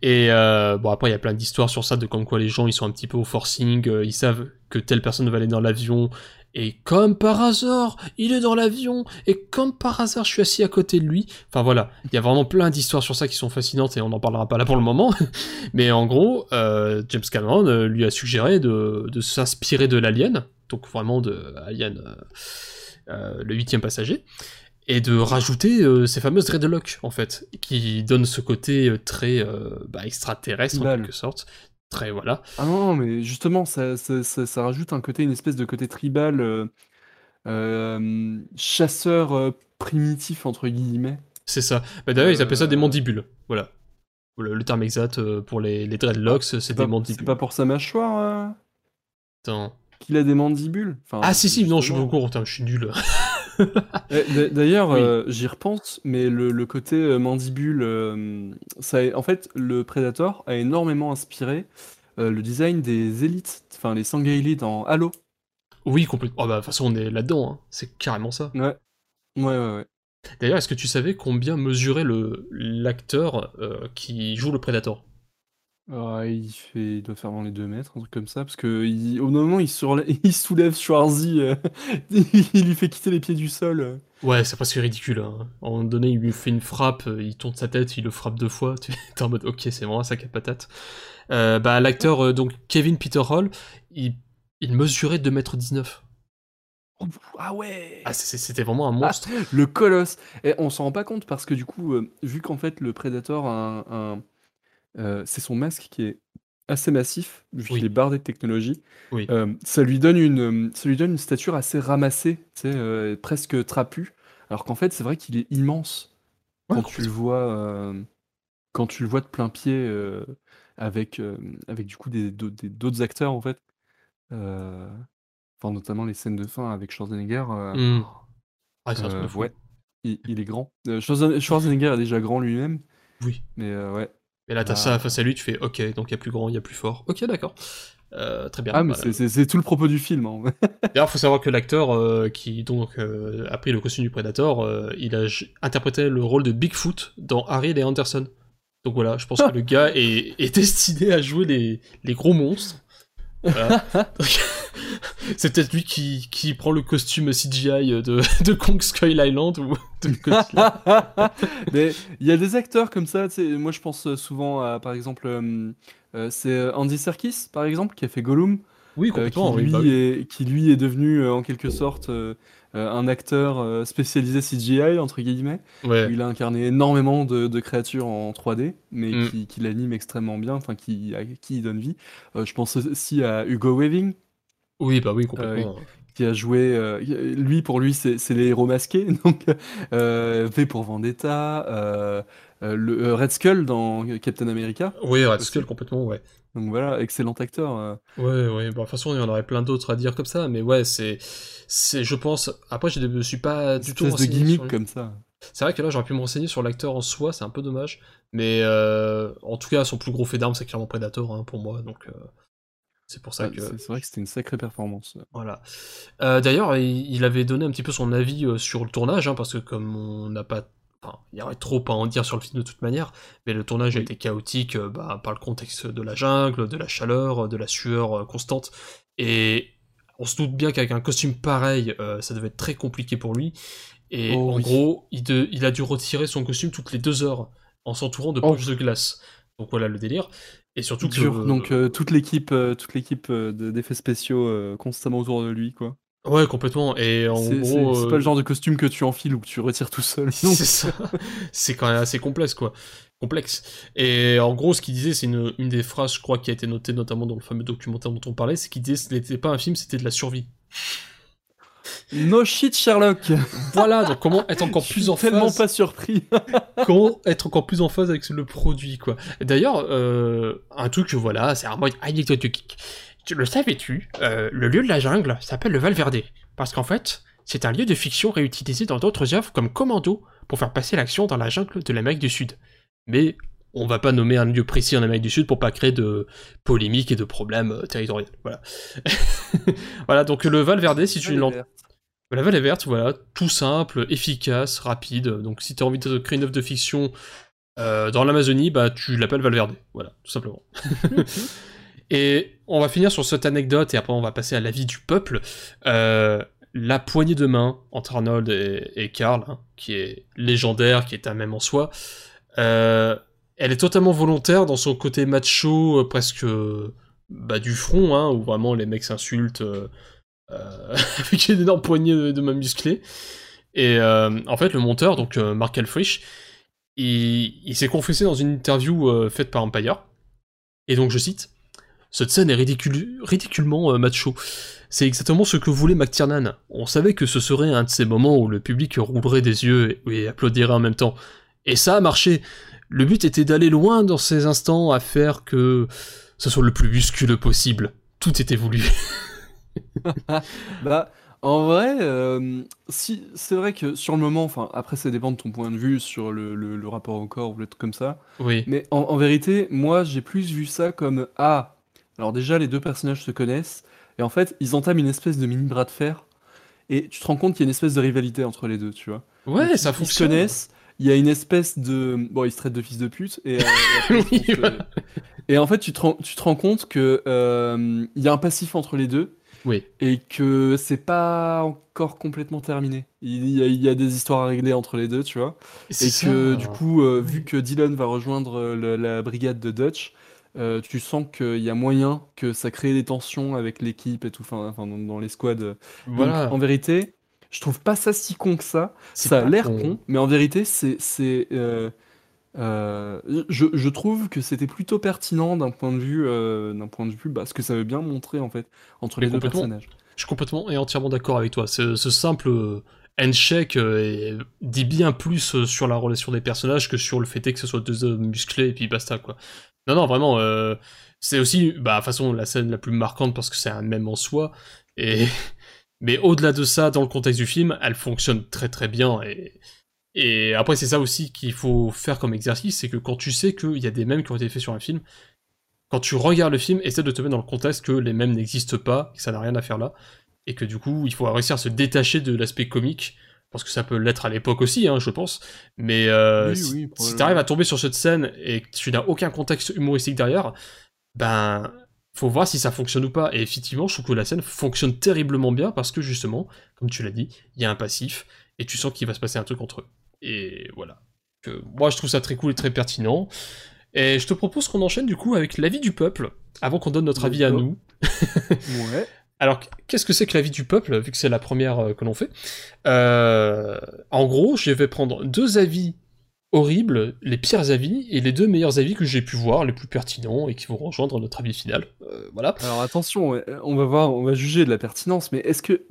Et euh, bon, après, il y a plein d'histoires sur ça, de comme quoi les gens, ils sont un petit peu au forcing, euh, ils savent que telle personne va aller dans l'avion, et comme par hasard, il est dans l'avion, et comme par hasard, je suis assis à côté de lui. Enfin voilà, il y a vraiment plein d'histoires sur ça qui sont fascinantes, et on n'en parlera pas là pour le moment. [laughs] Mais en gros, euh, James Cameron euh, lui a suggéré de, de s'inspirer de l'Alien, donc vraiment de Alien, euh, le huitième passager, et de rajouter euh, ces fameuses dreadlocks en fait, qui donnent ce côté euh, très euh, bah, extraterrestre en quelque sorte. Très voilà. Ah non, mais justement, ça, ça, ça- ça rajoute un côté, une espèce de côté tribal, euh, euh, chasseur euh, primitif, entre guillemets. C'est ça. Bah, D'ailleurs, ils appellent ça des mandibules. Voilà. Le, le terme exact pour les, les dreadlocks, c'est C'est des mandibules. c'est pas pour sa mâchoire Attends. qu'il a des mandibules? Enfin, Ah si si, non, je suis beaucoup, je suis nul. D- D'ailleurs, Oui. euh, j'y repense, mais le, le côté euh, mandibule, euh, ça, en fait, le Predator a énormément inspiré euh, le design des élites, enfin les Sangheili dans Halo. oui, complètement. Oh, bah, de toute façon, on est là-dedans, hein. c'est carrément ça. Ouais, ouais, ouais. ouais. D'ailleurs, est-ce que tu savais combien mesurait le l'acteur euh, qui joue le Predator? Ah, il, fait, il doit faire dans les 2 mètres, un truc comme ça, parce que il- au moment il, surlè- [laughs] il soulève Schwarzy, euh, [laughs] il lui fait quitter les pieds du sol. euh. Ouais, c'est presque ridicule. Hein. À un moment donné, il lui fait une frappe, euh, il tourne sa tête, il le frappe deux fois. [laughs] Tu es en mode, ok, c'est vraiment un sac à patates. Euh, bah, l'acteur, euh, donc Kevin Peter Hall, il, il mesurait 2m19. Ah ouais Ah, c'est- c'est- c'était vraiment un monstre. Le colosse Et on s'en rend pas compte parce que du coup, euh, vu qu'en fait le Predator a un... un- euh, c'est son masque qui est assez massif, vu Oui. qu'il est bardé de technologie, Oui. euh, ça, lui donne une, ça lui donne une stature assez ramassée, euh, presque trapue, alors qu'en fait c'est vrai qu'il est immense Ouais, quand tu le vois, euh, quand tu le vois de plein pied avec, avec du coup d'autres acteurs en fait, enfin notamment les scènes de fin avec Schwarzenegger. Ah, fou. ouais, il, il est grand. Schwarzen- Schwarzenegger est déjà grand lui-même, Oui. mais euh, ouais. Et là, t'as Ah. ça face à lui, tu fais, ok, donc il y a plus grand, il y a plus fort. Ok, d'accord. Euh, très bien. Ah, mais c'est- tout le propos du film. hein. [laughs] D'ailleurs, faut savoir que l'acteur euh, qui donc euh, a pris le costume du Predator, il a interprété le rôle de Bigfoot dans Harry et Anderson. Donc voilà, je pense que [laughs] le gars est, est destiné à jouer les, les gros monstres. Voilà. Donc, [laughs] C'est peut-être lui qui, qui prend le costume CGI de, [laughs] de Kong Skull Island ou de [laughs] mais il y a des acteurs comme ça. Moi, je pense souvent à, par exemple, euh, euh, c'est Andy Serkis, par exemple, qui a fait Gollum. Oui, euh, qui, complètement. oui, lui bah oui. est, qui lui est devenu euh, en quelque sorte euh, euh, un acteur euh, spécialisé CGI, entre guillemets. Ouais. où il a incarné énormément de, de créatures en 3D, mais Mm. qui, qui l'anime extrêmement bien, enfin qui, à qui donne vie. Euh, je pense aussi à Hugo Weaving, Oui, bah oui, complètement. qui a joué. euh, lui, pour lui, c'est les héros masqués. [laughs] Donc, euh, V pour Vendetta, euh, euh, le euh, Red Skull dans Captain America. Oui, Red. Skull, complètement, ouais. Donc voilà, excellent acteur. euh. Ouais, ouais, bon, de toute façon, il y en aurait plein d'autres à dire comme ça, mais ouais, c'est, c'est, je pense, après, je ne suis pas du tout espèce de gimmick sur comme ça. C'est vrai que là, j'aurais pu me renseigner sur l'acteur en soi, c'est un peu dommage, mais euh, en tout cas, son plus gros fait d'armes, c'est clairement Predator, hein, pour moi, donc euh, c'est pour ça Ah, que... C'est vrai que c'était une sacrée performance. Voilà. Euh, D'ailleurs, il, il avait donné un petit peu son avis euh, sur le tournage, hein, parce que comme on n'a pas... Enfin, il y aurait trop à en dire sur le film de toute manière, mais le tournage a été chaotique euh, bah, par le contexte de la jungle, de la chaleur, de la sueur constante, et on se doute bien qu'avec un costume pareil, ça devait être très compliqué pour lui, et Oh en oui. gros, il, de- il a dû retirer son costume toutes les deux heures, en s'entourant de Oh. poches de glace. Donc voilà le délire. Et surtout que... Dur. Donc euh, toute l'équipe, euh, toute l'équipe euh, de- d'effets spéciaux euh, constamment autour de lui, quoi. Ouais, complètement. Et en gros... c'est- pas le genre de costume que tu enfiles ou que tu retires tout seul. [laughs] C'est ça. C'est quand même assez complexe, quoi. Complexe. Et en gros, ce qu'il disait, c'est une, une des phrases, je crois, qui a été notée notamment dans le fameux documentaire dont on parlait, c'est qu'il disait que ce n'était pas un film, c'était de la survie. No shit, Sherlock. Voilà, donc comment être encore plus suis en tellement phase, pas surpris. [laughs] comment être encore plus en phase avec le produit, quoi. D'ailleurs, euh, un truc, que, voilà, c'est un mode anecdotique. Tu le savais-tu euh, Le lieu de la jungle s'appelle le Valverde, parce qu'en fait, c'est un lieu de fiction réutilisé dans d'autres œuvres comme Commando pour faire passer l'action dans la jungle de l'Amérique du Sud. Mais on va pas nommer un lieu précis en Amérique du Sud pour pas créer de polémiques et de problèmes euh, territoriaux. Voilà. [laughs] voilà, donc le Valverde, si tu l'entends. La Vallée Verte, voilà, tout simple, efficace, rapide. Donc si tu as envie de créer une œuvre de fiction euh, dans l'Amazonie, bah tu l'appelles Valverde. Voilà, tout simplement. [laughs] et on va finir sur cette anecdote et après on va passer à la vie du peuple. Euh, la poignée de main entre Arnold et, et Karl, hein, qui est légendaire, qui est un même en soi, euh, elle est totalement volontaire dans son côté macho, euh, presque bah, du front, hein, où vraiment les mecs s'insultent. euh, euh, [laughs] avec une énorme poignée de, de main musclée. Et euh, en fait, le monteur, donc euh, Mark Elfrich, il, s'est confessé dans une interview euh, faite par Empire. Et donc, je cite Cette scène est ridicule, ridiculement euh, macho. C'est exactement ce que voulait McTiernan. On savait que ce serait un de ces moments où le public roulerait des yeux et, et applaudirait en même temps. Et ça a marché. Le but était d'aller loin dans ces instants à faire que ce soit le plus musculeux possible. Tout était voulu. [laughs] Bah, en vrai, euh, si c'est vrai que sur le moment, enfin après ça dépend de ton point de vue sur le, le- le rapport au corps ou le truc comme ça. Oui. Mais en, en vérité, moi j'ai plus vu ça comme ah. Alors déjà les deux personnages se connaissent et en fait ils entament une espèce de mini bras de fer et tu te rends compte qu'il y a une espèce de rivalité entre les deux, tu vois. Ouais, Donc, ça ils se fonctionne. connaissent. Il y a une espèce de bon ils se traitent de fils de pute et, euh, et, après, [laughs] que- en fait tu te rends, tu te rends compte que euh, il y a un passif entre les deux Oui. et que c'est pas encore complètement terminé. Il y, a, il y a des histoires à régler entre les deux, tu vois. Et que du coup, euh, vu que Dylan va rejoindre euh, la brigade de Dutch, euh, tu sens qu'il y a moyen que ça crée des tensions avec l'équipe et tout, enfin, dans, dans les squads. Donc, voilà. en vérité, je trouve pas ça si con que ça. Ça a l'air con. con, mais en vérité, c'est, euh, euh, je, je trouve que c'était plutôt pertinent d'un point de vue, euh, d'un point de vue, bah, ce que ça veut bien montrer en fait entre Mais les deux personnages. Je suis complètement et entièrement d'accord avec toi. Ce, ce simple euh, handshake dit bien plus sur la relation des personnages que sur le fait que ce soit deux hommes musclés et puis basta quoi. Non non vraiment, c'est aussi bah de façon la scène la plus marquante parce que c'est un même en soi et [laughs] mais au-delà de ça dans le contexte du film, elle fonctionne très très bien et et après c'est ça aussi qu'il faut faire comme exercice, c'est que quand tu sais qu'il y a des mèmes qui ont été faits sur un film, quand tu regardes le film, essaie de te mettre dans le contexte que les mêmes n'existent pas, que ça n'a rien à faire là, et que du coup, il faut réussir à se détacher de l'aspect comique, parce que ça peut l'être à l'époque aussi, hein, je pense, mais euh, Oui, si, oui, si probablement. t'arrives à tomber sur cette scène et que tu n'as aucun contexte humoristique derrière, ben, faut voir si ça fonctionne ou pas. Et effectivement, je trouve que la scène fonctionne terriblement bien, parce que justement, comme tu l'as dit, il y a un passif, et tu sens qu'il va se passer un truc entre eux. Et voilà. Que, moi, je trouve ça très cool et très pertinent. Et je te propose qu'on enchaîne du coup avec l'avis du peuple, avant qu'on donne notre avis à nous. Ouais. [laughs] Alors, qu'est-ce que c'est que l'avis du peuple, vu que c'est la première euh, que l'on fait? Euh, En gros, je vais prendre deux avis horribles, les pires avis et les deux meilleurs avis que j'ai pu voir, les plus pertinents et qui vont rejoindre notre avis final. Euh, voilà. Alors attention, on va voir, on va juger de la pertinence, mais est-ce que,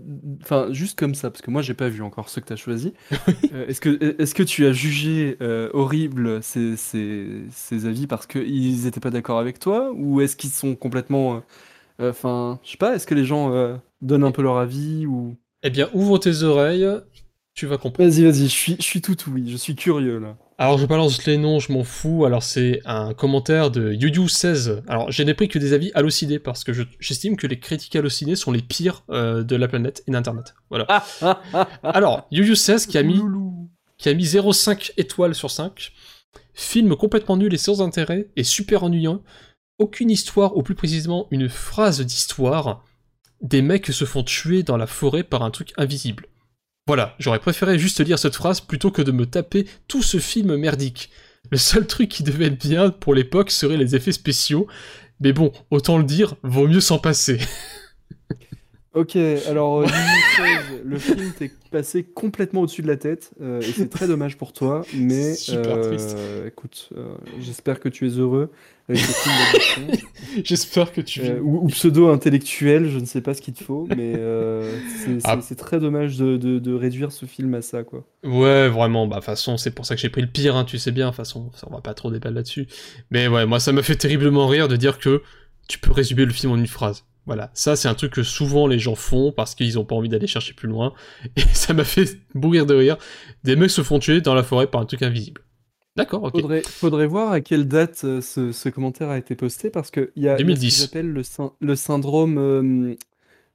enfin, juste comme ça, parce que moi j'ai pas vu encore ceux que tu as choisi, [laughs] euh, est-ce que, est-ce que tu as jugé euh, horrible ces, ces, ces avis parce qu'ils étaient pas d'accord avec toi, ou est-ce qu'ils sont complètement, euh, enfin, je sais pas, est-ce que les gens euh, donnent un peu leur avis ou? Eh bien, ouvre tes oreilles, tu vas comprendre. Vas-y, vas-y, je suis, je suis tout oui, je suis curieux là. Alors je balance les noms, je m'en fous. Alors c'est un commentaire de Yuyu16. Alors je n'ai pris que des avis hallucinés parce que je- j'estime que les critiques hallucinées sont les pires euh, de la planète et d'internet. Voilà. [laughs] Alors Yuyu16 qui a mis qui a mis 0,5 étoiles sur 5. Film complètement nul et sans intérêt et super ennuyant. Aucune histoire, ou plus précisément une phrase d'histoire. Des mecs se font tuer dans la forêt par un truc invisible. Voilà, j'aurais préféré juste lire cette phrase plutôt que de me taper tout ce film merdique. Le seul truc qui devait être bien pour l'époque serait les effets spéciaux. Mais bon, autant le dire, vaut mieux s'en passer. [laughs] Ok, alors euh, Lily 16, le film t'est passé complètement au-dessus de la tête euh, et c'est très dommage pour toi, mais Super euh, triste. écoute, euh, j'espère que tu es heureux [laughs] J'espère que tu... Euh, ou, ou pseudo-intellectuel, je ne sais pas ce qu'il te faut, mais euh, c'est Ah. très dommage de, de- de réduire ce film à ça, quoi. Ouais, vraiment, bah, de toute façon, c'est pour ça que j'ai pris le pire, hein, tu sais bien, de toute façon, ça, on va pas trop débattre là-dessus. Mais ouais, moi, ça me fait terriblement rire de dire que tu peux résumer le film en une phrase. Voilà, ça, c'est un truc que souvent les gens font parce qu'ils ont pas envie d'aller chercher plus loin. Et [laughs] ça m'a fait mourir de rire. Des mecs se font tuer dans la forêt par un truc invisible. D'accord, ok. Faudrait, faudrait voir à quelle date euh, ce, ce commentaire a été posté, parce qu'il y a, il y a ce 2010. qu'ils appellent le, le syndrome... euh,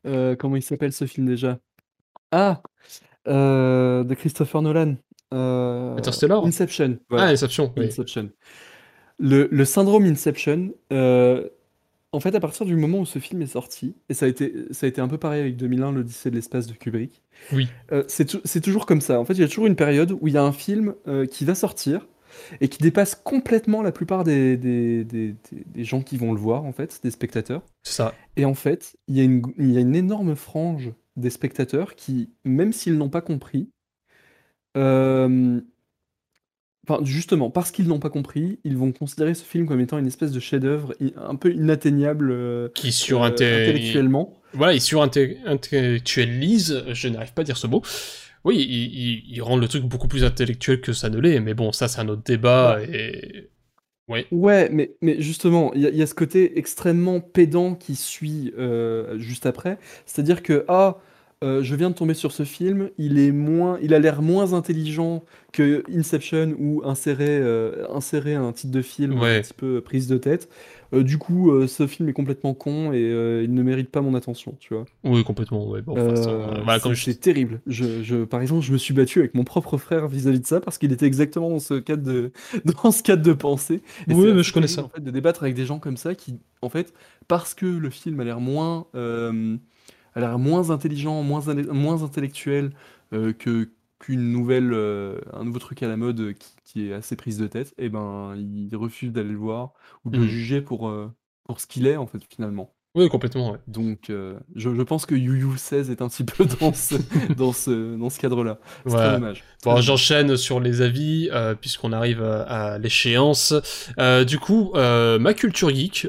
euh, comment il s'appelle ce film déjà? Ah! euh, de Christopher Nolan. Euh, Interstellar? Inception. Ah. Inception, oui. Inception. Le, le syndrome Inception, euh, en fait, à partir du moment où ce film est sorti, et ça a été, ça a été un peu pareil avec 2001, l'Odyssée de l'espace de Kubrick, Oui. euh, c'est tou- c'est toujours comme ça. En fait, il y a toujours une période où il y a un film euh, qui va sortir et qui dépasse complètement la plupart des, des, des- gens qui vont le voir, en fait, des spectateurs. Ça. Et en fait, il y a une, il y a une énorme frange des spectateurs qui, même s'ils n'ont pas compris, euh, enfin, justement, parce qu'ils n'ont pas compris, ils vont considérer ce film comme étant une espèce de chef-d'œuvre un peu inatteignable euh, Qui sur euh, intellectuellement. Voilà, il surintellectualise, je n'arrive pas à dire ce mot. Oui, il, il- il rend le truc beaucoup plus intellectuel que ça ne l'est, mais bon, ça c'est un autre débat, et... Ouais. Ouais, mais, mais justement, il y, a- il y a ce côté extrêmement pédant qui suit euh, juste après. C'est-à-dire que, ah, euh, je viens de tomber sur ce film, il est moins, il a l'air moins intelligent que Inception ou insérer, euh, insérer un titre de film Ouais. un petit peu prise de tête. Euh, du coup, euh, ce film est complètement con et euh, il ne mérite pas mon attention, tu vois. Oui, complètement, ouais. Bon, voilà, c'est je- terrible. Je, je- par exemple, je me suis battu avec mon propre frère vis-à-vis de ça parce qu'il était exactement dans ce cadre de, [laughs] dans ce cadre de pensée. Et Oui, mais je connais ça. En fait, de débattre avec des gens comme ça qui, en fait, parce que le film a l'air moins, a l'air moins intelligent, moins, in- moins intellectuel que qu'une nouvelle, euh, un nouveau truc à la mode qui, qui est assez prise de tête, et ben, ils refusent d'aller le voir ou de le Mhm. juger pour, euh, pour ce qu'il est, en fait, finalement. Oui, complètement, ouais. Donc, euh, je, je pense que Yu 16 est un petit peu [laughs] dans ce, dans ce, dans ce cadre-là. C'est très dommage. Bon, j'enchaîne sur les avis, euh, puisqu'on arrive à, à l'échéance. Euh, du coup, ma culture geek,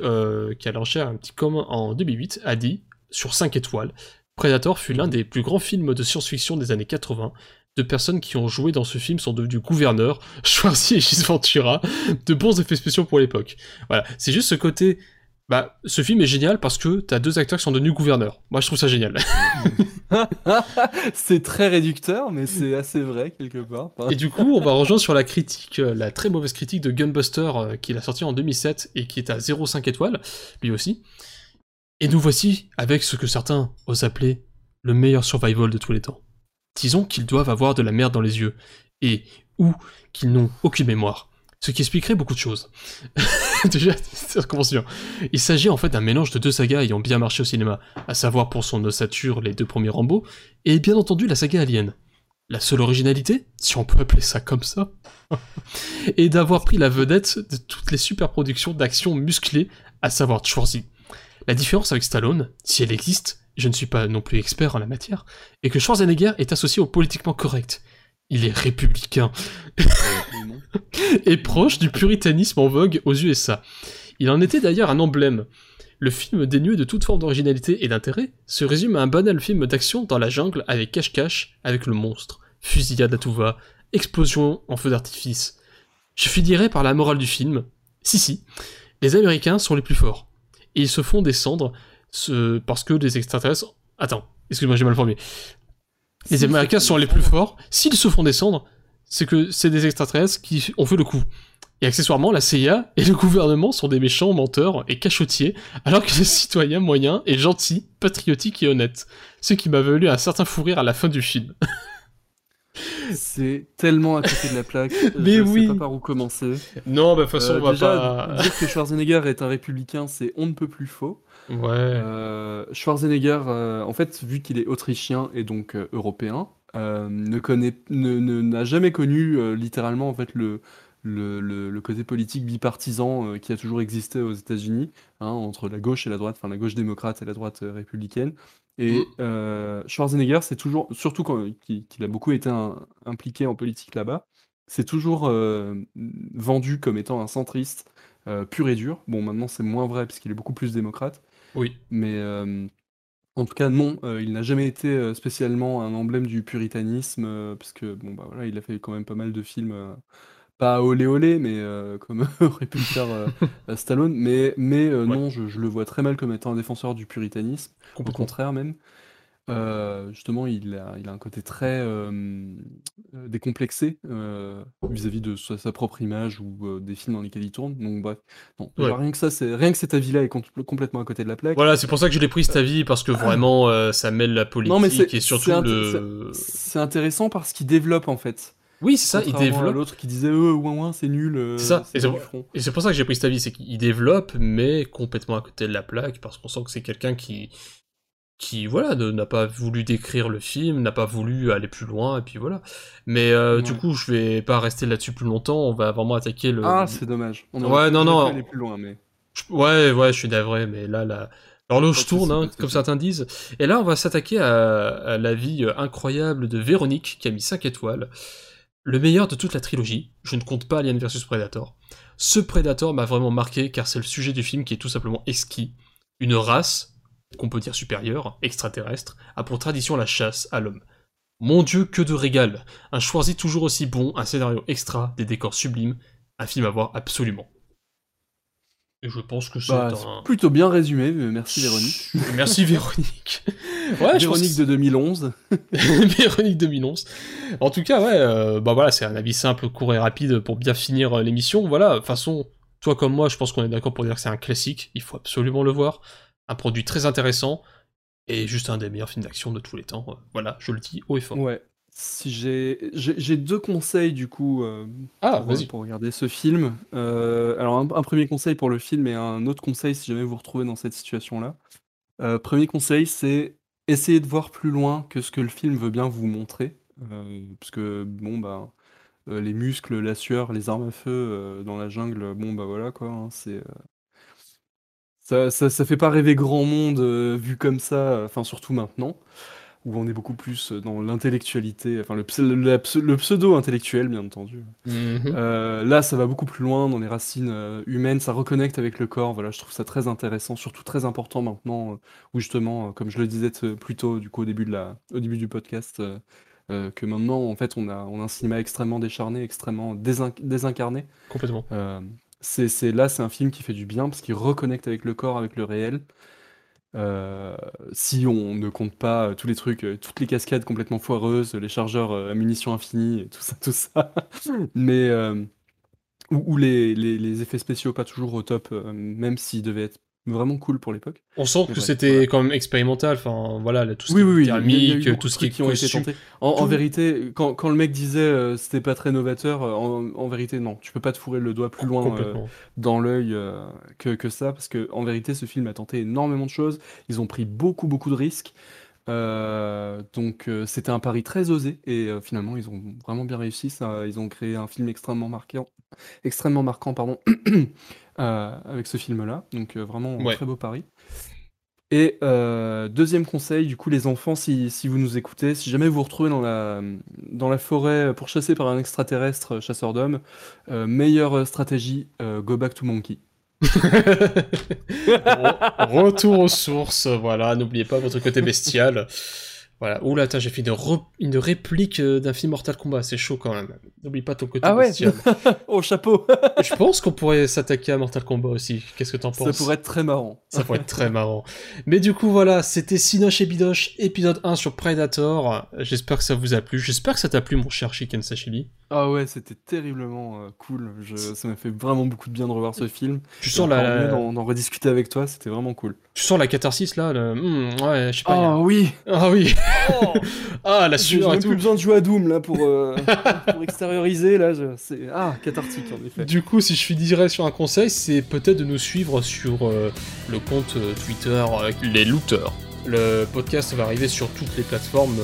qui a lancé un petit com en 2008, a dit, sur 5 étoiles, Predator fut l'un des plus grands films de science-fiction des années 80. Deux personnes qui ont joué dans ce film sont devenues gouverneurs, [laughs] Schwarzy et Gis Ventura, de bons effets spéciaux pour l'époque. Voilà, c'est juste ce côté... Bah, ce film est génial parce que t'as deux acteurs qui sont devenus gouverneurs. Moi, je trouve ça génial. [laughs] c'est très réducteur, mais c'est assez vrai, quelque part. Et du coup, on va rejoindre sur la critique, euh, la très mauvaise critique de Gunbuster euh, qu'il a sorti en 2007 et qui est à 0,5 étoiles, lui aussi. Et nous voici avec ce que certains osent appeler le meilleur survival de tous les temps. Disons qu'ils doivent avoir de la merde dans les yeux, et ou qu'ils n'ont aucune mémoire. Ce qui expliquerait beaucoup de choses. [laughs] Déjà, ça commence bien. Il s'agit en fait d'un mélange de deux sagas ayant bien marché au cinéma, à savoir pour son ossature les deux premiers Rambo, et bien entendu la saga Alien. La seule originalité, si on peut appeler ça comme ça, [laughs] est d'avoir pris la vedette de toutes les super productions d'action musclées, à savoir Schwarzy. La différence avec Stallone, si elle existe, je ne suis pas non plus expert en la matière, est que Schwarzenegger est associé au politiquement correct. il est républicain [laughs] et proche du puritanisme en vogue aux USA. Il en était d'ailleurs un emblème. Le film dénué de toute forme d'originalité et d'intérêt se résume à un banal film d'action dans la jungle avec cache-cache avec le monstre, fusillade à tout va, explosion en feu d'artifice. Je finirai par la morale du film. Si si, les Américains sont les plus forts. Et ils se font descendre ce... parce que les extraterrestres... Attends, excuse-moi j'ai mal formulé. Les Américains sont les plus forts. S'ils se font descendre, c'est que c'est des extraterrestres qui ont fait le coup. Et accessoirement, la CIA et le gouvernement sont des méchants menteurs et cachotiers, alors que les [laughs] citoyens moyens et gentils, patriotiques et honnêtes. Ce qui m'a valu un certain fou rire à la fin du film. [laughs] C'est tellement à côté de la plaque. [laughs] Mais je oui. sais pas par où commencer. Non, bah de toute façon, Euh, on va déjà, pas... dire que Schwarzenegger est un républicain, c'est on ne peut plus faux. Ouais. Euh, Schwarzenegger, euh, en fait, vu qu'il est autrichien et donc euh, européen, ne connaît, ne, ne- n'a jamais connu littéralement en fait le, le, le- le côté politique bipartisan euh, qui a toujours existé aux États-Unis, hein, entre la gauche et la droite, enfin la gauche démocrate et la droite euh, républicaine. Et Mm. euh, Schwarzenegger, c'est toujours, surtout quand qu'il a beaucoup été un- impliqué en politique là-bas, c'est toujours vendu comme étant un centriste pur et dur. Bon, maintenant c'est moins vrai parce qu'il est beaucoup plus démocrate. Oui. Mais euh, en tout cas, non, euh, il n'a jamais été euh, spécialement un emblème du puritanisme, euh, parce que bon, bah voilà, il a fait quand même pas mal de films, euh, pas olé olé, mais euh, comme [laughs] aurait pu le faire Stallone. Mais, mais Ouais. non, je, je le vois très mal comme étant un défenseur du puritanisme, au contraire même. Justement, il a, il a un côté très décomplexé euh, vis-à-vis de sa, sa propre image ou euh, des films dans lesquels il tourne. Donc bref, non, rien que ça, c'est rien que cet avis-là est compl- complètement à côté de la plaque. Voilà, c'est pour ça que je l'ai pris cet avis, parce que vraiment, euh, ça mêle la politique Non, mais c'est et surtout le... c'est- intéressant parce qu'il développe en fait. Oui, c'est ça, il développe. l'autre qui disait euh, ouin ouin c'est nul. euh, C'est ça. Et c'est pour ça que j'ai pris cet avis, c'est qu'il développe, mais complètement à côté de la plaque, parce qu'on sent que c'est quelqu'un qui, qui, voilà, n'a pas voulu décrire le film, n'a pas voulu aller plus loin, et puis voilà. Mais euh, du coup, je vais pas rester là-dessus plus longtemps, on va vraiment attaquer le... Ah c'est dommage. On Ouais, non, non. aller plus loin mais. Ouais, ouais, je suis navré, mais là, là... L'horloge tourne, hein, comme certains disent. Et là, on va s'attaquer à, à la vie euh, incroyable de Véronique, qui a mis 5 étoiles. Le meilleur de toute la trilogie, je ne compte pas Alien vs Predator. Ce Predator m'a vraiment marqué, car c'est le sujet du film qui est tout simplement exquis. Une race, qu'on peut dire supérieure, extraterrestre, a pour tradition la chasse à l'homme. Mon dieu, que de régal Un Schwarzy toujours aussi bon, un scénario extra, des décors sublimes, un film à voir absolument. Et je pense que c'est Bah, un... plutôt bien résumé. [laughs] Merci Véronique. [laughs] Merci Véronique. Ouais, [laughs] Véronique de 2011. Véronique 2011. En tout cas, ouais, euh, bah voilà, c'est un avis simple, court et rapide pour bien finir euh, l'émission. Voilà, de toute façon, toi comme moi, je pense qu'on est d'accord pour dire que c'est un classique. Il faut absolument le voir. Un produit très intéressant et juste un des meilleurs films d'action de tous les temps. Euh, Voilà, je le dis haut et fort. Ouais. Si j'ai deux conseils du coup euh, Ah, pour, regarder ce film. Euh, alors un, un premier conseil pour le film et un autre conseil si jamais vous vous retrouvez dans cette situation-là. Euh, premier conseil, c'est essayer de voir plus loin que ce que le film veut bien vous montrer, parce que bon bah les muscles, la sueur, les armes à feu dans la jungle, bon bah voilà quoi, hein, c'est ça, ça, ça fait pas rêver grand monde euh, vu comme ça, enfin surtout maintenant où on est beaucoup plus dans l'intellectualité, enfin le, pseudo-intellectuel bien entendu. Mhm. Euh, là, ça va beaucoup plus loin dans les racines euh, humaines, ça reconnecte avec le corps. Voilà, je trouve ça très intéressant, surtout très important maintenant, euh, où justement, euh, comme je le disais plus tôt, du coup, au début de la, au début du podcast, euh, euh, que maintenant, en fait, on a, on a un cinéma extrêmement décharné, extrêmement désin- désincarné. Complètement. C'est, là, c'est un film qui fait du bien parce qu'il reconnecte avec le corps, avec le réel. Euh, si on ne compte pas euh, tous les trucs, euh, toutes les cascades complètement foireuses, les chargeurs à munitions infinies, tout ça, tout ça. [laughs] Mais euh, ou, les, les- effets spéciaux pas toujours au top, même s'ils devaient être vraiment cool pour l'époque. On sent que c'était voilà. quand même expérimental. Enfin, voilà, là, tout ce Oui, qui oui, thermique, tout ce qui qui ont été tentés. En, vérité, quand, quand le mec disait euh, c'était pas très novateur, euh, en, en vérité, non, tu peux pas te fourrer le doigt plus loin euh, dans l'œil euh, que, que ça, parce que en vérité, ce film a tenté énormément de choses. Ils ont pris beaucoup, beaucoup de risques. Donc, c'était un pari très osé, et finalement, ils ont vraiment bien réussi. Ça, ils ont créé un film extrêmement marquant, extrêmement marquant, pardon, [clears throat] avec ce film-là. Donc, euh, vraiment, un très beau pari. Et euh, deuxième conseil, du coup, les enfants, si, si vous nous écoutez, si jamais vous vous retrouvez dans la, dans la forêt pour chasser par un extraterrestre chasseur d'hommes, euh, meilleure stratégie, euh, go back to monkey. [laughs] Re- Retour aux sources, voilà, n'oubliez pas votre côté bestial. [laughs] Voilà, oula, attends, j'ai fait une, re- une réplique euh, d'un film Mortal Kombat, c'est chaud quand même. N'oublie pas ton côté Ah ouais. Au [laughs] chapeau Je pense qu'on pourrait s'attaquer à Mortal Kombat aussi, qu'est-ce que t'en penses Ça pourrait être très marrant. Ça pourrait être très marrant. Mais du coup, voilà, c'était Sinoche et Bidoche, épisode 1 sur Predator. J'espère que ça vous a plu. J'espère que ça t'a plu, mon cher Chicken Sashili. Ah ouais, c'était terriblement euh, cool. Je, ça m'a fait vraiment beaucoup de bien de revoir ce film. Tu sens la, d'en rediscuter avec toi, c'était vraiment cool. tu sens la catharsis là le... hmm, Ouais, je sais pas. a- Oh oui Ah oui Ah, la sueur et tout. plus besoin de jouer à Doom là pour, euh, [laughs] pour extérioriser là. je- C'est ah cathartique en effet. Du coup, si je finirais sur un conseil, c'est peut-être de nous suivre sur euh, le compte euh, Twitter euh, Les Looters. Le podcast va arriver sur toutes les plateformes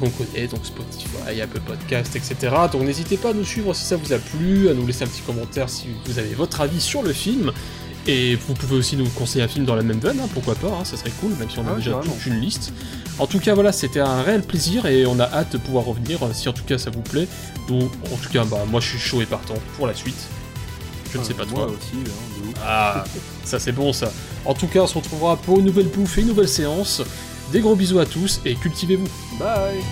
qu'on connaît, donc Spotify, Apple Podcast, etc. Donc n'hésitez pas à nous suivre si ça vous a plu, à nous laisser un petit commentaire si vous avez votre avis sur le film. Et vous pouvez aussi nous conseiller un film dans la même veine, hein, pourquoi pas, hein, ça serait cool, même si on a Ah déjà carrément. toute une liste. En tout cas, voilà, c'était un réel plaisir et on a hâte de pouvoir revenir, euh, si en tout cas ça vous plaît. Ou en tout cas, bah, moi je suis chaud et partant pour la suite. Je ne sais pas Ah, Moi toi. aussi, hein, de ouf. Ah, ça c'est bon ça. En tout cas, on se retrouvera pour une nouvelle bouffe et une nouvelle séance. Des gros bisous à tous et cultivez-vous. Bye